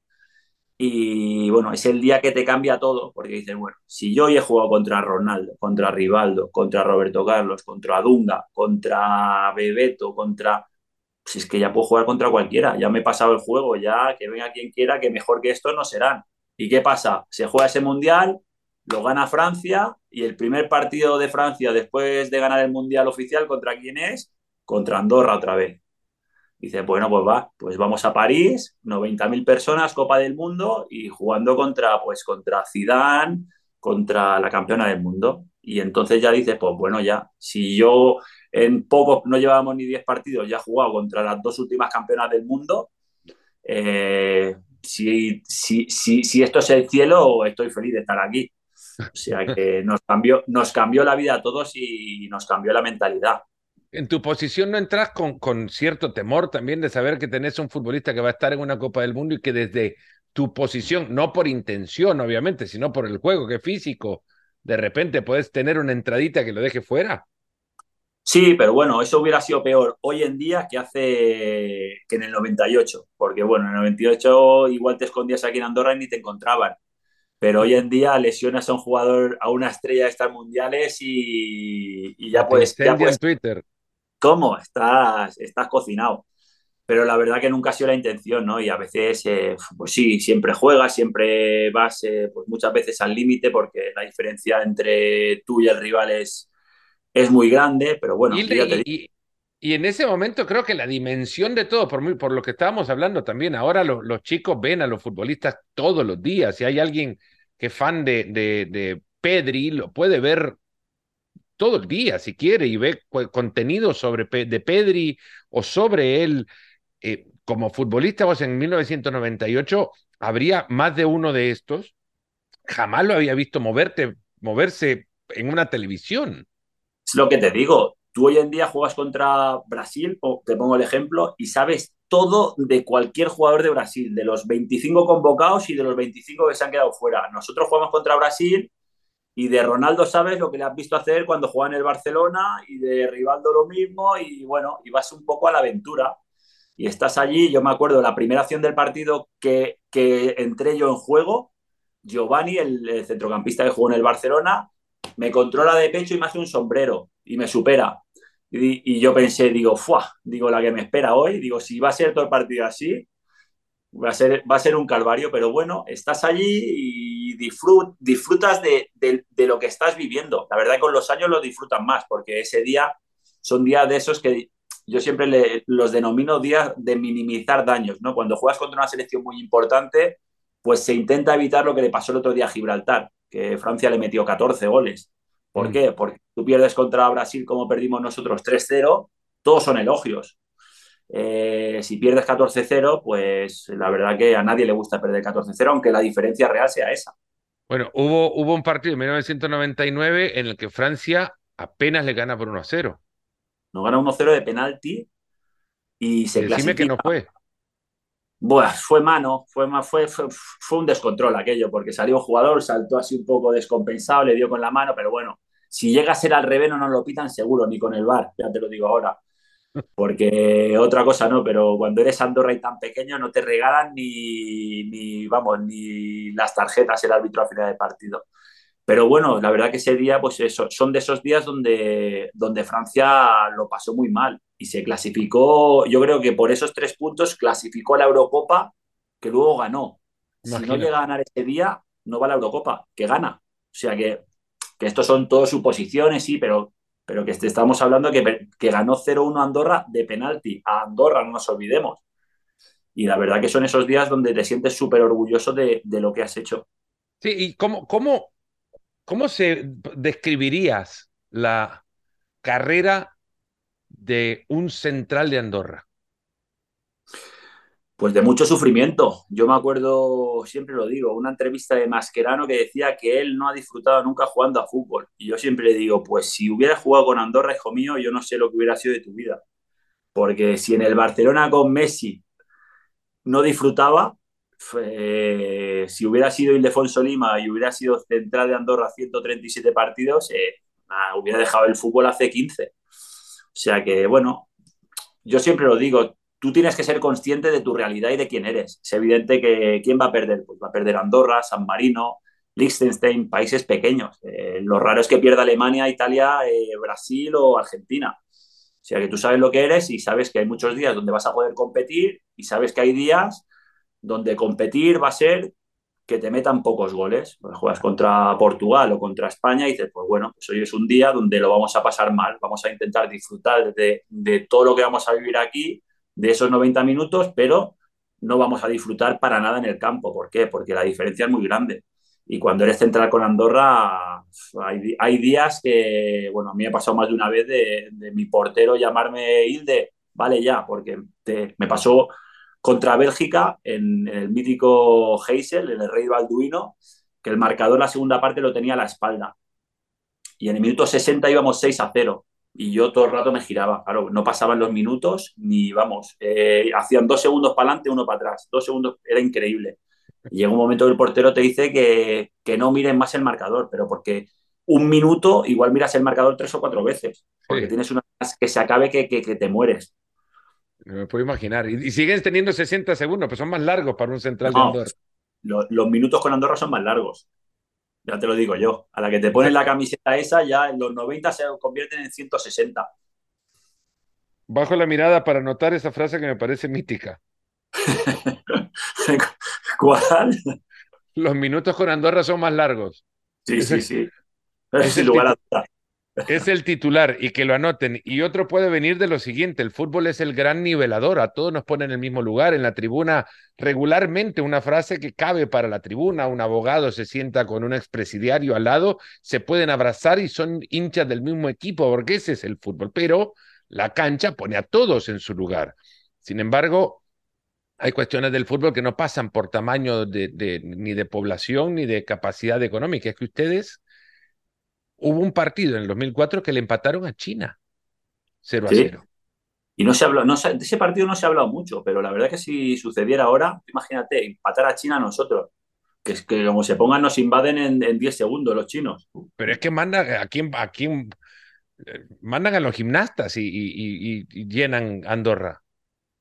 Y bueno, es el día que te cambia todo, porque dices, bueno, si yo hoy he jugado contra Ronaldo, contra Rivaldo, contra Roberto Carlos, contra Dunga, contra Bebeto, contra... Si es que ya puedo jugar contra cualquiera, ya me he pasado el juego, ya que venga quien quiera, que mejor que esto no serán. ¿Y qué pasa? Se juega ese mundial, lo gana Francia y el primer partido de Francia después de ganar el Mundial oficial, ¿contra quién es? Contra Andorra otra vez. Dice, bueno, pues va, pues vamos a París, 90.000 personas, Copa del Mundo y jugando contra, pues, contra Zidane, contra la campeona del mundo. Y entonces ya dices, pues bueno, ya, si yo en poco, no llevábamos ni 10 partidos, ya he jugado contra las dos últimas campeonas del mundo, eh, si, si, si, si esto es el cielo, estoy feliz de estar aquí. O sea que nos cambió, nos cambió la vida a todos y nos cambió la mentalidad. En tu posición no entras con, con cierto temor también de saber que tenés un futbolista que va a estar en una Copa del Mundo y que desde tu posición, no por intención obviamente, sino por el juego que físico, de repente puedes tener una entradita que lo deje fuera. Sí, pero bueno, eso hubiera sido peor hoy en día que hace que en el 98, porque bueno, en el 98 igual te escondías aquí en Andorra y ni te encontraban. Pero hoy en día lesionas a un jugador, a una estrella de estas mundiales y, ya puedes. Ya en Twitter. ¿Cómo? Estás, estás cocinado. Pero la verdad que nunca ha sido la intención, ¿no? Y a veces, eh, pues sí, siempre juegas, siempre vas, eh, pues muchas veces al límite, porque la diferencia entre tú y el rival es, es muy grande, pero bueno. Y, y, en ese momento creo que la dimensión de todo, por, por lo que estábamos hablando también, ahora los chicos ven a los futbolistas todos los días. Si hay alguien que fan de, de, Pedri, lo puede ver todo el día si quiere y ve contenido sobre de Pedri o sobre él. Eh, como futbolista, vos en 1998 habría más de uno de estos. Jamás lo había visto moverte, moverse en una televisión. Es lo que te digo. Tú hoy en día juegas contra Brasil, te pongo el ejemplo, y sabes todo de cualquier jugador de Brasil, de los 25 convocados y de los 25 que se han quedado fuera. Nosotros jugamos contra Brasil y de Ronaldo sabes lo que le has visto hacer cuando juega en el Barcelona y de Rivaldo lo mismo y bueno, y vas un poco a la aventura. Y estás allí, yo me acuerdo, la primera acción del partido que, que entré yo en juego, Giovanni, el, centrocampista que jugó en el Barcelona, me controla de pecho y me hace un sombrero y me supera. Y, yo pensé, digo, ¡fua! Digo, la que me espera hoy, digo, si va a ser todo el partido así, va a ser, va a ser un calvario, pero bueno, estás allí y disfrutas de, lo que estás viviendo. La verdad con los años lo disfrutan más, porque ese día son días de esos que yo siempre los denomino días de minimizar daños, ¿no? Cuando juegas contra una selección muy importante, pues se intenta evitar lo que le pasó el otro día a Gibraltar, que Francia le metió 14 goles. ¿Por mm. qué? Porque tú pierdes contra Brasil como perdimos nosotros 3-0, todos son elogios. Eh, si pierdes 14-0, pues la verdad que a nadie le gusta perder 14-0, aunque la diferencia real sea esa. Bueno, hubo, hubo un partido en 1999 en el que Francia apenas le gana por 1-0. Nos gana 1-0 de penalti y se Decime que no fue. Bueno, fue mano, fue, fue, fue, un descontrol aquello, porque salió un jugador, saltó así un poco descompensado, le dio con la mano, pero bueno, si llega a ser al revés no nos lo pitan seguro, ni con el bar, ya te lo digo ahora. Porque otra cosa no, pero cuando eres Andorra y tan pequeño no te regalan ni, ni vamos, ni las tarjetas el árbitro a final de partido. Pero bueno, la verdad que ese día, pues eso, son de esos días donde, donde Francia lo pasó muy mal y se clasificó, yo creo que por esos tres puntos clasificó a la Eurocopa que luego ganó. Si no llega a ganar ese día, no va a la Eurocopa, que gana. O sea que, que estos son todas suposiciones, sí, pero, pero que estamos hablando que, que ganó 0-1 Andorra de penalti. A Andorra, no nos olvidemos. Y la verdad que son esos días donde te sientes súper orgulloso de, de, lo que has hecho. Sí, ¿y cómo, cómo, ¿Cómo se describirías la carrera de un central de Andorra? Pues de mucho sufrimiento. Yo me acuerdo, siempre lo digo, una entrevista de Mascherano que decía que él no ha disfrutado nunca jugando a fútbol. Y yo siempre le digo, pues si hubieras jugado con Andorra, hijo mío, yo no sé lo que hubiera sido de tu vida. Porque si en el Barcelona con Messi no disfrutaba, si hubiera sido Ildefonso Lima y hubiera sido central de Andorra 137 partidos, eh, hubiera dejado el fútbol hace 15. O sea que, bueno, yo siempre lo digo, tú tienes que ser consciente de tu realidad y de quién eres. Es evidente que quién va a perder, pues va a perder Andorra, San Marino, Liechtenstein, países pequeños. Eh, lo raro es que pierda Alemania, Italia, eh, Brasil o Argentina. O sea que tú sabes lo que eres y sabes que hay muchos días donde vas a poder competir y sabes que hay días donde competir va a ser que te metan pocos goles. Pues juegas contra Portugal o contra España y dices, pues bueno, pues hoy es un día donde lo vamos a pasar mal, vamos a intentar disfrutar de, de todo lo que vamos a vivir aquí, de esos 90 minutos, pero no vamos a disfrutar para nada en el campo. ¿Por qué? Porque la diferencia es muy grande. Y cuando eres central con Andorra, hay, días que, bueno, a mí me ha pasado más de una vez de, mi portero llamarme Hilde, vale ya, porque me pasó contra Bélgica en, el mítico Heysel, en el Rey Balduino, que el marcador la segunda parte lo tenía a la espalda. Y en el minuto 60 íbamos 6 a 0. Y yo todo el rato me giraba. Claro, no pasaban los minutos ni, vamos, eh, hacían dos segundos para adelante, uno para atrás. Dos segundos, era increíble. Y llega un momento que el portero te dice que, que no miren más el marcador, pero porque un minuto igual miras el marcador tres o cuatro veces. Porque tienes una que se acabe que, que, que te mueres. Me puedo imaginar. Y, siguen teniendo 60 segundos, pero son más largos para un central de Andorra. Los, minutos con Andorra son más largos. Ya te lo digo yo. A la que te pones la camiseta esa, ya en los 90 se convierten en 160. Bajo la mirada para notar esa frase que me parece mítica. ¿Cuál? Los minutos con Andorra son más largos. Sí, sí, sí. Es el lugar a es el titular y que lo anoten. Y otro puede venir de lo siguiente, el fútbol es el gran nivelador, a todos nos pone en el mismo lugar, en la tribuna regularmente una frase que cabe para la tribuna, un abogado se sienta con un expresidiario al lado, se pueden abrazar y son hinchas del mismo equipo, porque ese es el fútbol, pero la cancha pone a todos en su lugar. Sin embargo, hay cuestiones del fútbol que no pasan por tamaño de, ni de población ni de capacidad económica, es que ustedes Hubo un partido en el 2004 que le empataron a China 0 a 0. Y no se habló, no de ese partido no se ha hablado mucho, pero la verdad que si sucediera ahora, imagínate, empatar a China a nosotros, que es que como se pongan nos invaden en, 10 segundos los chinos. Pero es que manda a quién, a quién eh, mandan a los gimnastas y, llenan Andorra.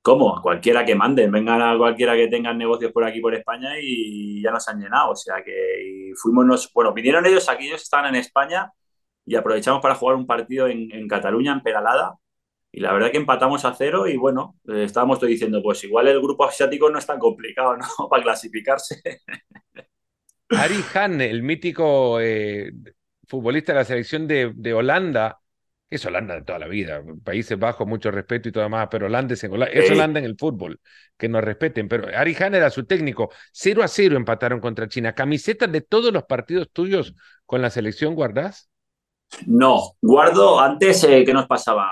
¿Cómo? Cualquiera que manden, vengan a cualquiera que tengan negocios por aquí, por España y ya nos han llenado. O sea que fuimos, nos, bueno, vinieron ellos aquí, ellos estaban en España y aprovechamos para jugar un partido en, Cataluña, en Peralada, y la verdad que empatamos a cero y bueno, eh, estábamos diciendo, pues igual el grupo asiático no es tan complicado, ¿no? Para clasificarse. Ari Han, el mítico eh, futbolista de la selección de, Holanda, es Holanda de toda la vida, Países Bajos, mucho respeto y todo más, pero Holanda es, Holanda en el fútbol, que nos respeten. Pero Ari Han era su técnico, 0 a 0 empataron contra China. ¿Camisetas de todos los partidos tuyos con la selección guardás? No, guardo antes, eh, ¿qué nos pasaba?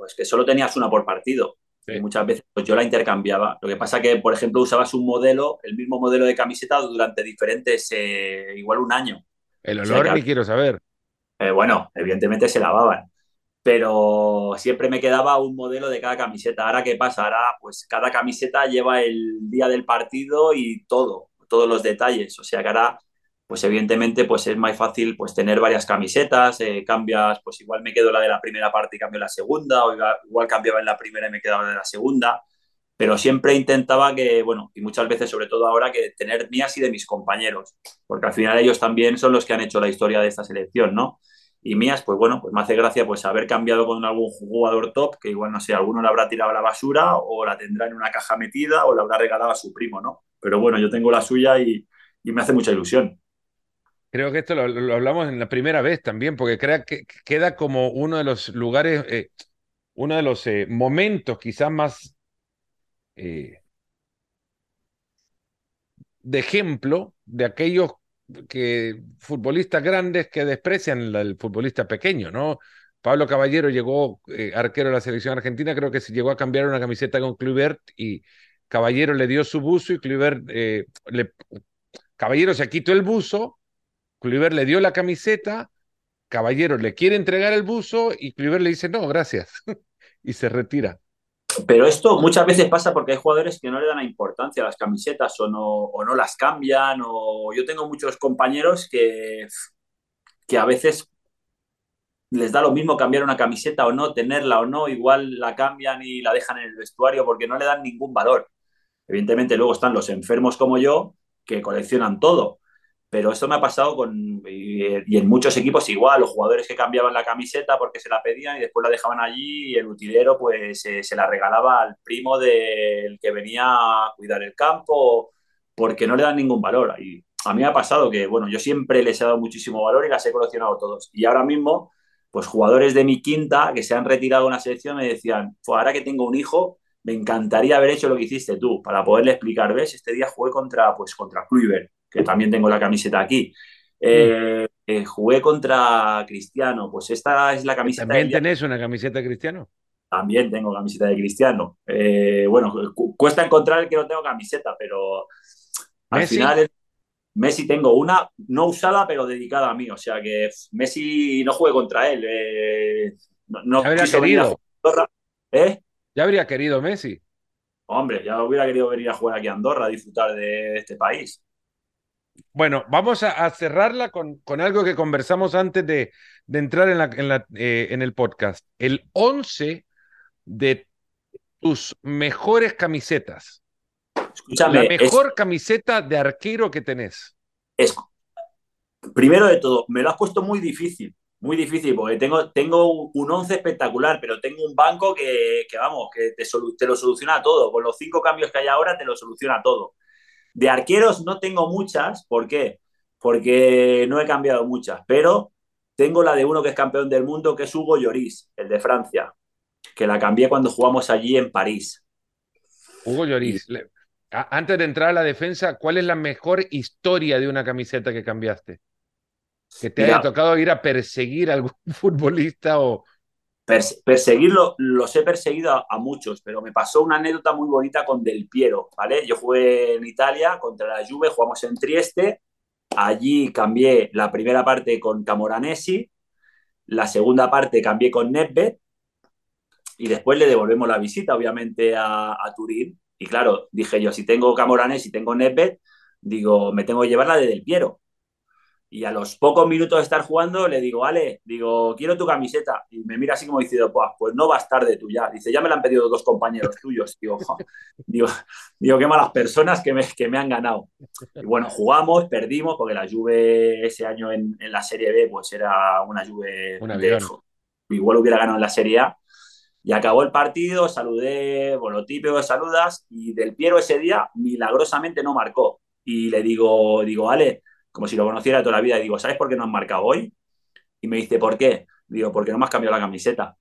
pues que solo tenías una por partido. Y muchas veces pues yo la intercambiaba. Lo que pasa que, por ejemplo, usabas un modelo, el mismo modelo de camiseta durante diferentes, eh, igual un año. El olor ni quiero saber. Eh, bueno, evidentemente se lavaban, pero siempre me quedaba un modelo de cada camiseta. Ahora, ¿qué pasa? Ahora, pues cada camiseta lleva el día del partido y todo, todos los detalles. O sea que ahora pues evidentemente pues es más fácil pues tener varias camisetas, eh, cambias, pues igual me quedo la de la primera parte y cambio la segunda, o igual, cambiaba en la primera y me quedaba de la segunda, pero siempre intentaba que, bueno, y muchas veces, sobre todo ahora, que tener mías y de mis compañeros, porque al final ellos también son los que han hecho la historia de esta selección, ¿no? Y mías, pues bueno, pues me hace gracia pues haber cambiado con algún jugador top, que igual, no sé, alguno la habrá tirado a la basura, o la tendrá en una caja metida, o la habrá regalado a su primo, ¿no? Pero bueno, yo tengo la suya y, y me hace mucha ilusión. Creo que esto lo, hablamos en la primera vez también, porque crea que queda como uno de los lugares, eh, uno de los eh, momentos quizás más eh, de ejemplo de aquellos que futbolistas grandes que desprecian al futbolista pequeño, ¿no? Pablo Caballero llegó arquero de la selección argentina, creo que se llegó a cambiar una camiseta con Kluivert y Caballero le dio su buzo y Kluivert le Caballero se quitó el buzo Kluivert le dio la camiseta, Caballero le quiere entregar el buzo y Kluivert le dice, no, gracias, y se retira. Pero esto muchas veces pasa porque hay jugadores que no le dan importancia a las camisetas o no, o no las cambian. O yo tengo muchos compañeros que, que a veces les da lo mismo cambiar una camiseta o no, tenerla o no, igual la cambian y la dejan en el vestuario porque no le dan ningún valor. Evidentemente luego están los enfermos como yo que coleccionan todo pero esto me ha pasado con, y, en muchos equipos igual, los jugadores que cambiaban la camiseta porque se la pedían y después la dejaban allí y el utilero pues eh, se la regalaba al primo del que venía a cuidar el campo porque no le dan ningún valor. Y a mí me ha pasado que, bueno, yo siempre les he dado muchísimo valor y las he coleccionado todos. Y ahora mismo, pues jugadores de mi quinta que se han retirado de una selección me decían, ahora que tengo un hijo, me encantaría haber hecho lo que hiciste tú para poderle explicar, ¿ves? Este día jugué contra, pues, contra Kluivert que también tengo la camiseta aquí. Eh, eh, jugué contra Cristiano, pues esta es la camiseta. ¿También tenés una camiseta de Cristiano? También tengo camiseta de Cristiano. Eh, bueno, cuesta encontrar que no tengo camiseta, pero al final Messi tengo una no usada, pero dedicada a mí. O sea que Messi no jugué contra él. no, ya habría querido. Ya habría querido Messi. Hombre, ya hubiera querido venir a jugar aquí a Andorra, a disfrutar de este país. Bueno, vamos a, cerrarla con, con, algo que conversamos antes de, de entrar en, la, en, la, eh, en, el podcast. El 11 de tus mejores camisetas. Escúchame. La mejor camiseta de arquero que tenés. Es, primero de todo, me lo has puesto muy difícil. Muy difícil, porque tengo, tengo un 11 espectacular, pero tengo un banco que, que vamos, que te, te lo soluciona todo. Con los cinco cambios que hay ahora, te lo soluciona todo. De arqueros no tengo muchas, ¿por qué? Porque no he cambiado muchas, pero tengo la de uno que es campeón del mundo, que es Hugo Lloris, el de Francia, que la cambié cuando jugamos allí en París. Hugo Lloris, antes de entrar a la defensa, ¿cuál es la mejor historia de una camiseta que cambiaste? Que te haya tocado ir a perseguir a algún futbolista o, perseguirlo, los he perseguido a, muchos, pero me pasó una anécdota muy bonita con Del Piero, ¿vale? Yo jugué en Italia contra la Juve, jugamos en Trieste, allí cambié la primera parte con Camoranesi, la segunda parte cambié con Nedved y después le devolvemos la visita, obviamente, a, Turín. Y claro, dije yo, si tengo Camoranés y tengo Nedved, digo, me tengo que llevar la de Del Piero. Y a los pocos minutos de estar jugando le digo, Ale, digo, quiero tu camiseta. Y me mira así como diciendo, pues, no vas tarde tú ya. Dice, ya me la han pedido dos compañeros tuyos. Digo, digo, digo, qué malas personas que me, que me han ganado. Y bueno, jugamos, perdimos, porque la Juve ese año en, en la Serie B, pues era una Juve de Igual hubiera ganado en la Serie A. Y acabó el partido, saludé, bueno, típico de saludas, y Del Piero ese día milagrosamente no marcó. Y le digo, digo, Ale, como si lo conociera toda la vida, y digo, ¿sabes por qué no has marcado hoy? Y me dice, ¿por qué? Digo, porque no me has cambiado la camiseta.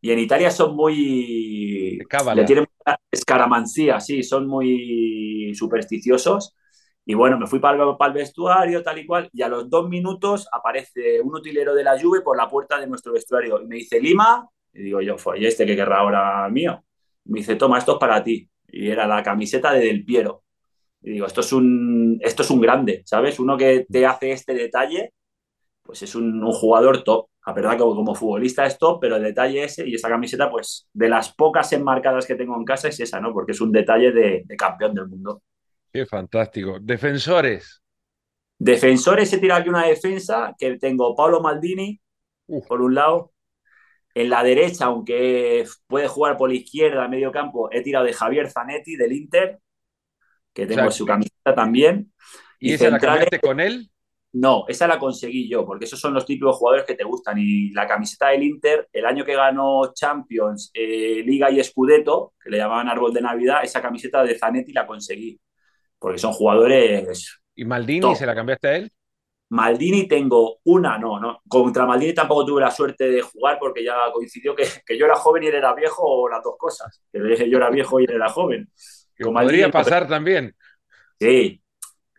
Y en Italia son muy... Le tienen escaramancía, sí, son muy supersticiosos. Y bueno, me fui para el, para el, vestuario, tal y cual, y a los dos minutos aparece un utilero de la Juve por la puerta de nuestro vestuario y me dice, Lima, y digo yo, fue, ¿y este que querrá ahora mío? me dice, toma, esto es para ti. Y era la camiseta de Del Piero. Y digo, esto es un, esto es un grande, ¿sabes? Uno que te hace este detalle, pues es un, un jugador top. A verdad que como, como, futbolista es top, pero el detalle ese y esa camiseta, pues de las pocas enmarcadas que tengo en casa es esa, ¿no? Porque es un detalle de, de campeón del mundo. Qué fantástico. Defensores. Defensores, he tirado aquí una defensa que tengo Pablo Maldini, Uf. por un lado. En la derecha, aunque puede jugar por la izquierda, medio campo, he tirado de Javier Zanetti, del Inter que tengo su camiseta también. ¿Y, y esa centrales, la cambiaste con él? No, esa la conseguí yo, porque esos son los típicos jugadores que te gustan. Y la camiseta del Inter, el año que ganó Champions, eh, Liga y Scudetto, que le llamaban árbol de Navidad, esa camiseta de Zanetti la conseguí, porque son jugadores. ¿Y Maldini top. se la cambiaste a él? Maldini tengo una, no, no. Contra Maldini tampoco tuve la suerte de jugar porque ya coincidió que, que yo era joven y él era viejo, o las dos cosas. Que yo era viejo y él era joven. Que podría pasar también. Sí,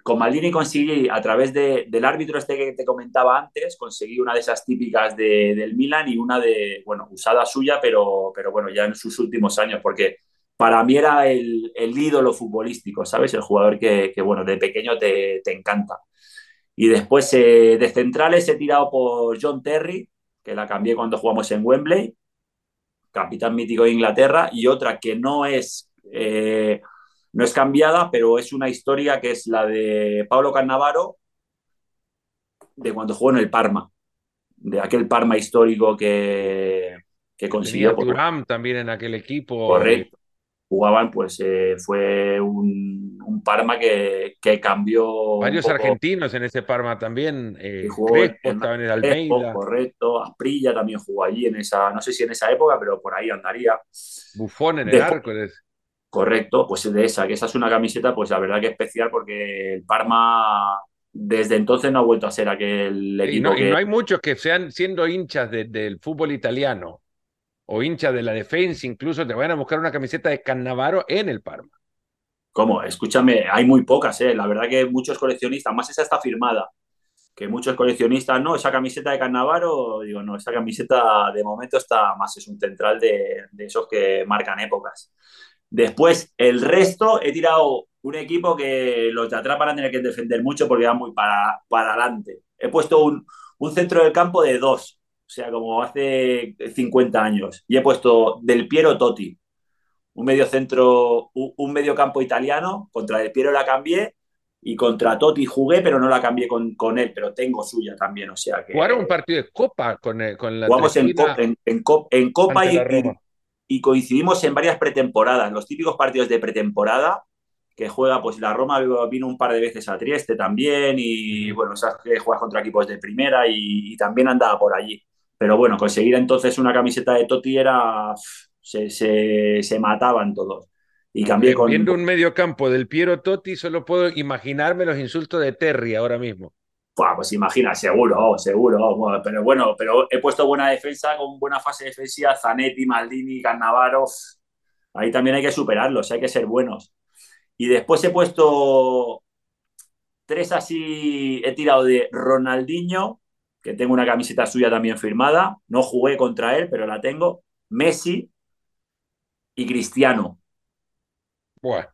con Maldini conseguí, a través de, del árbitro este que te comentaba antes, conseguí una de esas típicas de, del Milan y una de, bueno, usada suya, pero, pero bueno, ya en sus últimos años, porque para mí era el, el ídolo futbolístico, ¿sabes? El jugador que, que bueno, de pequeño te, te encanta. Y después eh, de centrales he tirado por John Terry, que la cambié cuando jugamos en Wembley, capitán mítico de Inglaterra, y otra que no es eh, no es cambiada, pero es una historia que es la de Pablo Cannavaro, de cuando jugó en el Parma, de aquel Parma histórico que, que consiguió. Turam también en aquel equipo. Correcto. Jugaban, pues eh, fue un, un, Parma que, que cambió. Varios argentinos en ese Parma también. Eh, Crespo, en, estaba en el Almeida. Crespo, correcto. Asprilla también jugó allí en esa, no sé si en esa época, pero por ahí andaría. Bufón en el Después, arco. Correcto, pues de esa, que esa es una camiseta, pues la verdad que especial porque el Parma desde entonces no ha vuelto a ser aquel equipo. Y no, que... y no hay muchos que sean siendo hinchas de, del fútbol italiano o hinchas de la defensa, incluso te van a buscar una camiseta de Cannavaro en el Parma. ¿Cómo? Escúchame, hay muy pocas, ¿eh? La verdad que muchos coleccionistas, más esa está firmada, que muchos coleccionistas, no, esa camiseta de Cannavaro, digo, no, esa camiseta de momento está más, es un central de, de esos que marcan épocas. Después, el resto, he tirado un equipo que los de atrás van a tener que defender mucho porque van muy para, para adelante. He puesto un, un centro del campo de dos, o sea, como hace 50 años. Y he puesto Del Piero Totti, un medio centro, un, medio campo italiano. Contra Del Piero la cambié y contra Totti jugué, pero no la cambié con, con él, pero tengo suya también, o sea que... Jugaron un partido de Copa con, con la... Jugamos en, Copa, en, en, en Copa y, y coincidimos en varias pretemporadas, los típicos partidos de pretemporada que juega, pues la Roma vino un par de veces a Trieste también y bueno, sabes que juegas contra equipos de primera y, y, también andaba por allí. Pero bueno, conseguir entonces una camiseta de Totti era... se, se, se mataban todos. Y cambié con... Viendo un medio campo del Piero Totti, solo puedo imaginarme los insultos de Terry ahora mismo. Pues imagina, seguro, seguro. Pero bueno, pero he puesto buena defensa con buena fase defensiva, Zanetti, Maldini, Cannavaro. Ahí también hay que superarlos, hay que ser buenos. Y después he puesto tres así, he tirado de Ronaldinho, que tengo una camiseta suya también firmada. No jugué contra él, pero la tengo. Messi y Cristiano. Bueno.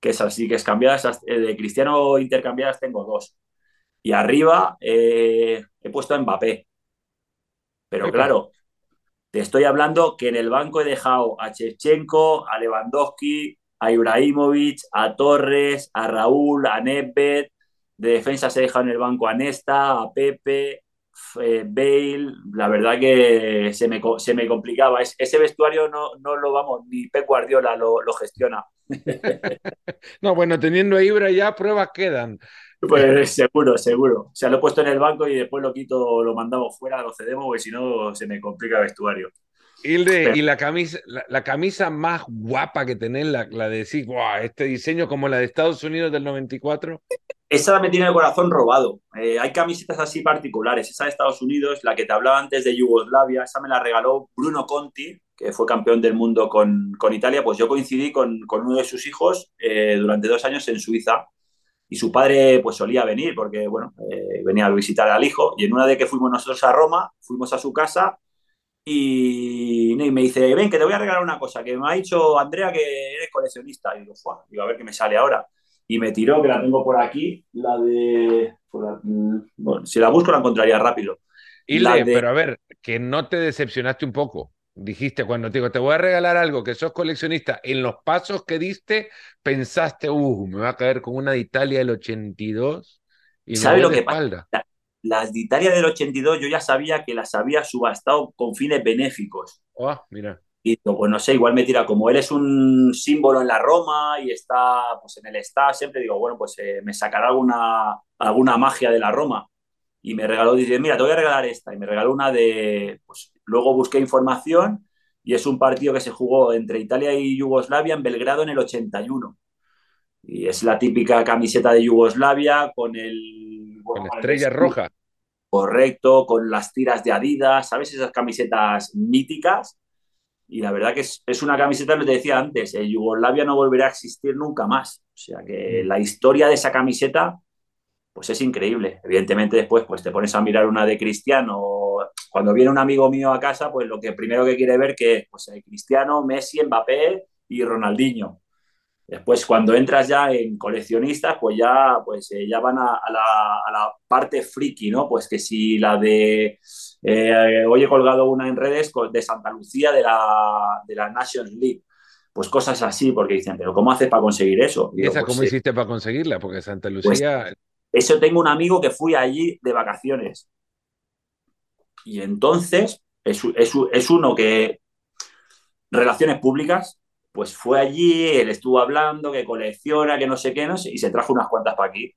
Que es así, que es cambiadas, de Cristiano intercambiadas tengo dos. Y arriba eh, he puesto a Mbappé. Pero claro, Te estoy hablando que en el banco he dejado a Chevchenko, a Lewandowski, a Ibrahimovic, a Torres, a Raúl, a Nedved. De defensa se deja en el banco a Nesta, a Pepe, eh, Bale. La verdad que se me, se me complicaba. ese vestuario no, no, lo vamos, ni Pep Guardiola lo, lo gestiona. no, bueno, teniendo a Ibra ya pruebas quedan. Pues seguro, seguro. O sea, lo he puesto en el banco y después lo quito, lo mandamos fuera, lo cedemos, porque si no se me complica el vestuario. Hilde, y la camisa, la, camisa más guapa que tenés, la, la de decir, wow, este diseño como la de Estados Unidos del 94. Esa me tiene el corazón robado. Eh, hay camisetas así particulares. Esa de Estados Unidos, la que te hablaba antes de Yugoslavia, esa me la regaló Bruno Conti, que fue campeón del mundo con, con Italia. Pues yo coincidí con, con uno de sus hijos eh, durante dos años en Suiza y su padre pues solía venir porque, bueno, eh, venía a visitar al hijo y en una de que fuimos nosotros a Roma, fuimos a su casa y, me dice, ven, que te voy a regalar una cosa, que me ha dicho Andrea que eres coleccionista. Y digo, digo, a ver qué me sale ahora. Y me tiró, que la tengo por aquí, la de... Mm, bueno, si la busco la encontraría rápido. Hilde, pero a ver, que no te decepcionaste un poco. Dijiste cuando te digo, te voy a regalar algo, que sos coleccionista, en los pasos que diste, pensaste, uh, me va a caer con una de Italia del 82 y ¿Sabe lo que pasa? las de Italia del 82 yo ya sabía que las había subastado con fines benéficos. Oh, mira. Y pues no sé, igual me tira, como él es un símbolo en la Roma y está pues en el estado, siempre digo, bueno, pues eh, me sacará alguna, alguna magia de la Roma. Y me regaló, dice, mira, te voy a regalar esta. Y me regaló una de, pues luego busqué información y es un partido que se jugó entre Italia y Yugoslavia en Belgrado en el 81. Y es la típica camiseta de Yugoslavia con el... con estrella roja. Correcto, con las tiras de Adidas, ¿sabes? Esas camisetas míticas. Y la verdad que es, es una camiseta, lo te decía antes, eh, Yugoslavia no volverá a existir nunca más. O sea que mm. la historia de esa camiseta, pues es increíble. Evidentemente después pues te pones a mirar una de Cristiano. Cuando viene un amigo mío a casa, pues lo que primero que quiere ver que pues Cristiano, Messi, Mbappé y Ronaldinho. Después, cuando entras ya en coleccionistas, pues ya, pues, eh, ya van a, la, parte friki, ¿no? Pues que si la de... Eh, hoy he colgado una en redes de Santa Lucía de la, de la Nations League. Pues cosas así, porque dicen, pero ¿cómo haces para conseguir eso? ¿Y esa pues, cómo hiciste para conseguirla? Porque Santa pues, Lucía... eso tengo un amigo que fui allí de vacaciones. Y entonces es, es uno que... Relaciones públicas, pues fue allí, él estuvo hablando, que colecciona, que no sé qué, no sé, y se trajo unas cuantas para aquí.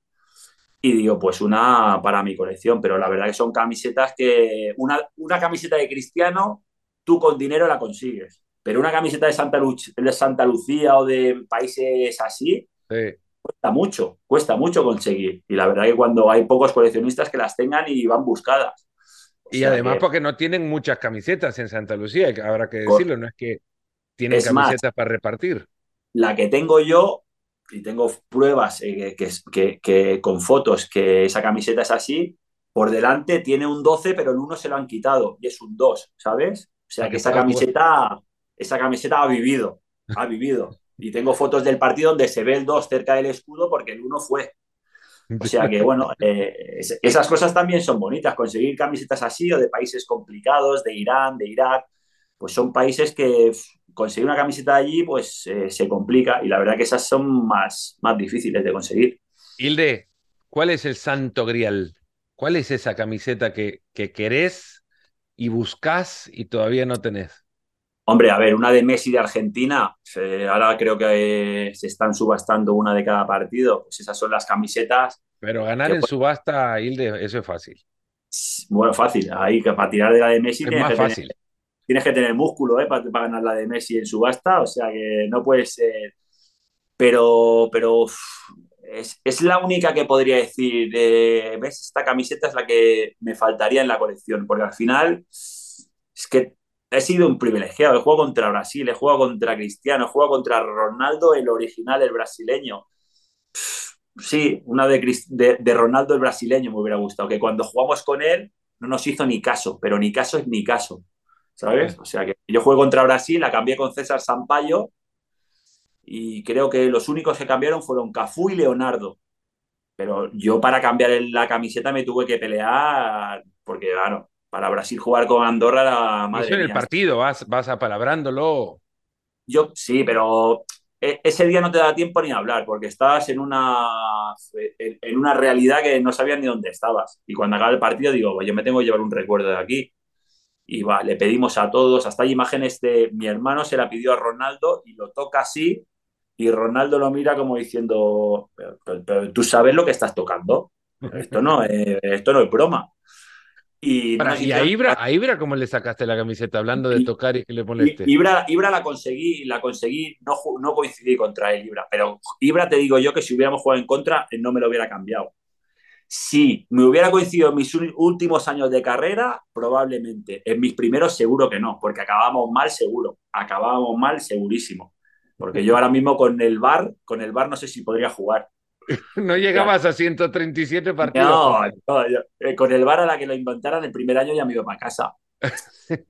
Y digo, pues una para mi colección, pero la verdad que son camisetas que, una, una camiseta de Cristiano, tú con dinero la consigues, pero una camiseta de Santa, de Santa Lucía o de países así, cuesta mucho, cuesta mucho conseguir. Y la verdad que cuando hay pocos coleccionistas que las tengan y van buscadas. y además porque no tienen muchas camisetas en Santa Lucía, habrá que decirlo, no es que tienen camisetas para repartir. La que tengo yo, y tengo pruebas eh, que, que, con fotos que esa camiseta es así, por delante tiene un 12, pero el 1 se lo han quitado y es un 2, ¿sabes? O sea que esa camiseta, esa camiseta ha vivido, ha vivido. Y tengo fotos del partido donde se ve el 2 cerca del escudo porque el 1 fue. O sea que, bueno, eh, esas cosas también son bonitas. Conseguir camisetas así o de países complicados, de Irán, de Irak, pues son países que conseguir una camiseta allí pues eh, se complica y la verdad que esas son más, más difíciles de conseguir. Hilde, ¿cuál es el santo grial? ¿Cuál es esa camiseta que, que querés y buscás y todavía no tenés? Hombre, a ver, una de Messi de Argentina, ahora creo que se están subastando una de cada partido, pues esas son las camisetas. Pero ganar en subasta, Hilde, eso es fácil. Bueno, fácil, ahí que para tirar de la de Messi es más fácil tienes que tener músculo ¿eh? para, ganar la de Messi en subasta, o sea que no puede ser. Pero, pero es, la única que podría decir, ¿ves? Esta camiseta es la que me faltaría en la colección, porque al final es que he sido un privilegiado. He jugado contra Brasil, he jugado contra Cristiano, he jugado contra Ronaldo, el original, el brasileño. Sí, una de, de Ronaldo, el brasileño, me hubiera gustado, que cuando jugamos con él no nos hizo ni caso, pero ni caso es ni caso. ¿sabes? O sea que yo jugué contra Brasil, la cambié con César Sampaio y creo que los únicos que cambiaron fueron Cafú y Leonardo. Pero yo para cambiar la camiseta me tuve que pelear porque, claro, para Brasil jugar con Andorra la madre Eso en el partido, vas, vas apalabrándolo. Yo sí, pero e, ese día no te da tiempo ni a hablar, porque estabas en una, en una realidad que no sabías ni dónde estabas. Y cuando acaba el partido digo, yo me tengo que llevar un recuerdo de aquí. Y va, le pedimos a todos, hasta hay imágenes de mi hermano se la pidió a Ronaldo y lo toca así, y Ronaldo lo mira como diciendo, pero, tú sabes lo que estás tocando. Esto no, esto no es broma. Y, a, Ibra, ¿cómo le sacaste la camiseta? Hablando de tocar y que le moleste. Ibra, Ibra la conseguí, la conseguí, no, no coincidí contra él, Ibra. Pero Ibra te digo yo que si hubiéramos jugado en contra, no me lo hubiera cambiado. Si me hubiera coincidido en mis últimos años de carrera, probablemente. En mis primeros, seguro que no, porque acabamos mal, seguro. Acabábamos mal, segurísimo. Porque yo ahora mismo con el bar, con el bar no sé si podría jugar. No llegabas a 137 partidos. No, eh, con el VAR a la que lo inventaran el primer año ya me iba para casa.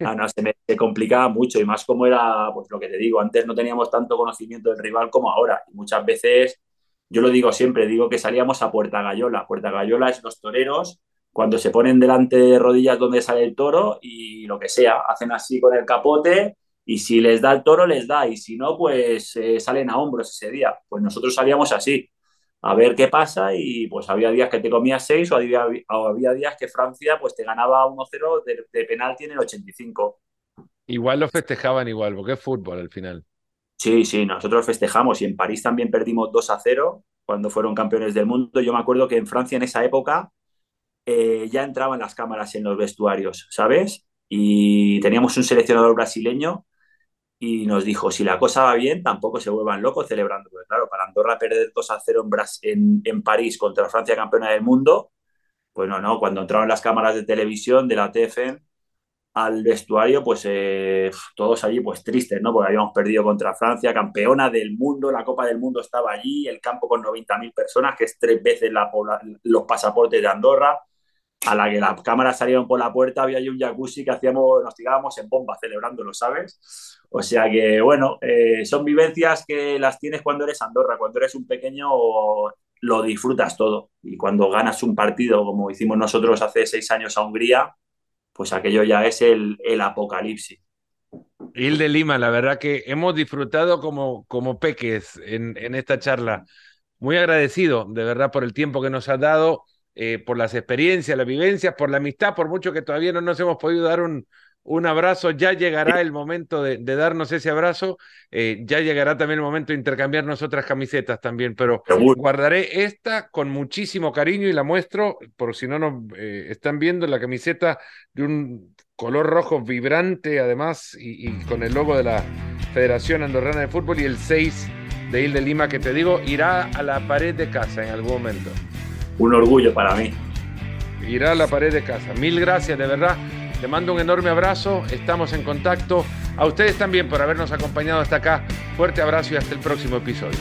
Ah, no, se me complicaba mucho y más como era, pues lo que te digo, antes no teníamos tanto conocimiento del rival como ahora. Y muchas veces, yo lo digo siempre, digo que salíamos a Puerta Gallola. Puerta Gallola es los toreros cuando se ponen delante de rodillas donde sale el toro y lo que sea, hacen así con el capote y si les da el toro, les da y si no, pues eh, salen a hombros ese día. Pues nosotros salíamos así a ver qué pasa y pues había días que te comías 6 o había, había días que Francia pues te ganaba 1-0 de, de penalti en el 85. Igual lo festejaban igual, porque es fútbol al final. Sí, sí, nosotros festejamos y en París también perdimos 2 a 0 cuando fueron campeones del mundo. Yo me acuerdo que en Francia en esa época eh, ya entraban las cámaras en los vestuarios, ¿sabes? Y teníamos un seleccionador brasileño y nos dijo, si la cosa va bien, tampoco se vuelvan locos celebrando. Porque claro, para Andorra perder 2 a 0 en, en, París contra Francia campeona del mundo, pues no, no, cuando entraron las cámaras de televisión de la TFN al vestuario, pues eh, todos allí pues tristes, ¿no? Porque habíamos perdido contra Francia, campeona del mundo, la Copa del Mundo estaba allí, el campo con 90.000 personas, que es tres veces los pasaportes de Andorra a la que las cámaras salieron por la puerta, había un jacuzzi que hacíamos, nos tirábamos en bomba celebrándolo, ¿sabes? O sea que, bueno, eh, son vivencias que las tienes cuando eres Andorra, cuando eres un pequeño lo disfrutas todo. Y cuando ganas un partido, como hicimos nosotros hace seis años a Hungría, pues aquello ya es el, el apocalipsis. de Lima, la verdad que hemos disfrutado como, como peques en, en esta charla. Muy agradecido, de verdad, por el tiempo que nos has dado eh, por las experiencias, las vivencias, por la amistad, por mucho que todavía no nos hemos podido dar un, un abrazo, ya llegará el momento de, darnos ese abrazo, eh, ya llegará también el momento de intercambiarnos otras camisetas también, pero guardaré esta con muchísimo cariño y la muestro, por si no nos eh, están viendo, la camiseta de un color rojo vibrante además y, y, con el logo de la Federación Andorrana de Fútbol y el 6 de Il de Lima que te digo irá a la pared de casa en algún momento un orgullo para mí. Irá a la pared de casa. Mil gracias, de verdad. Te mando un enorme abrazo. Estamos en contacto. A ustedes también por habernos acompañado hasta acá. Fuerte abrazo y hasta el próximo episodio.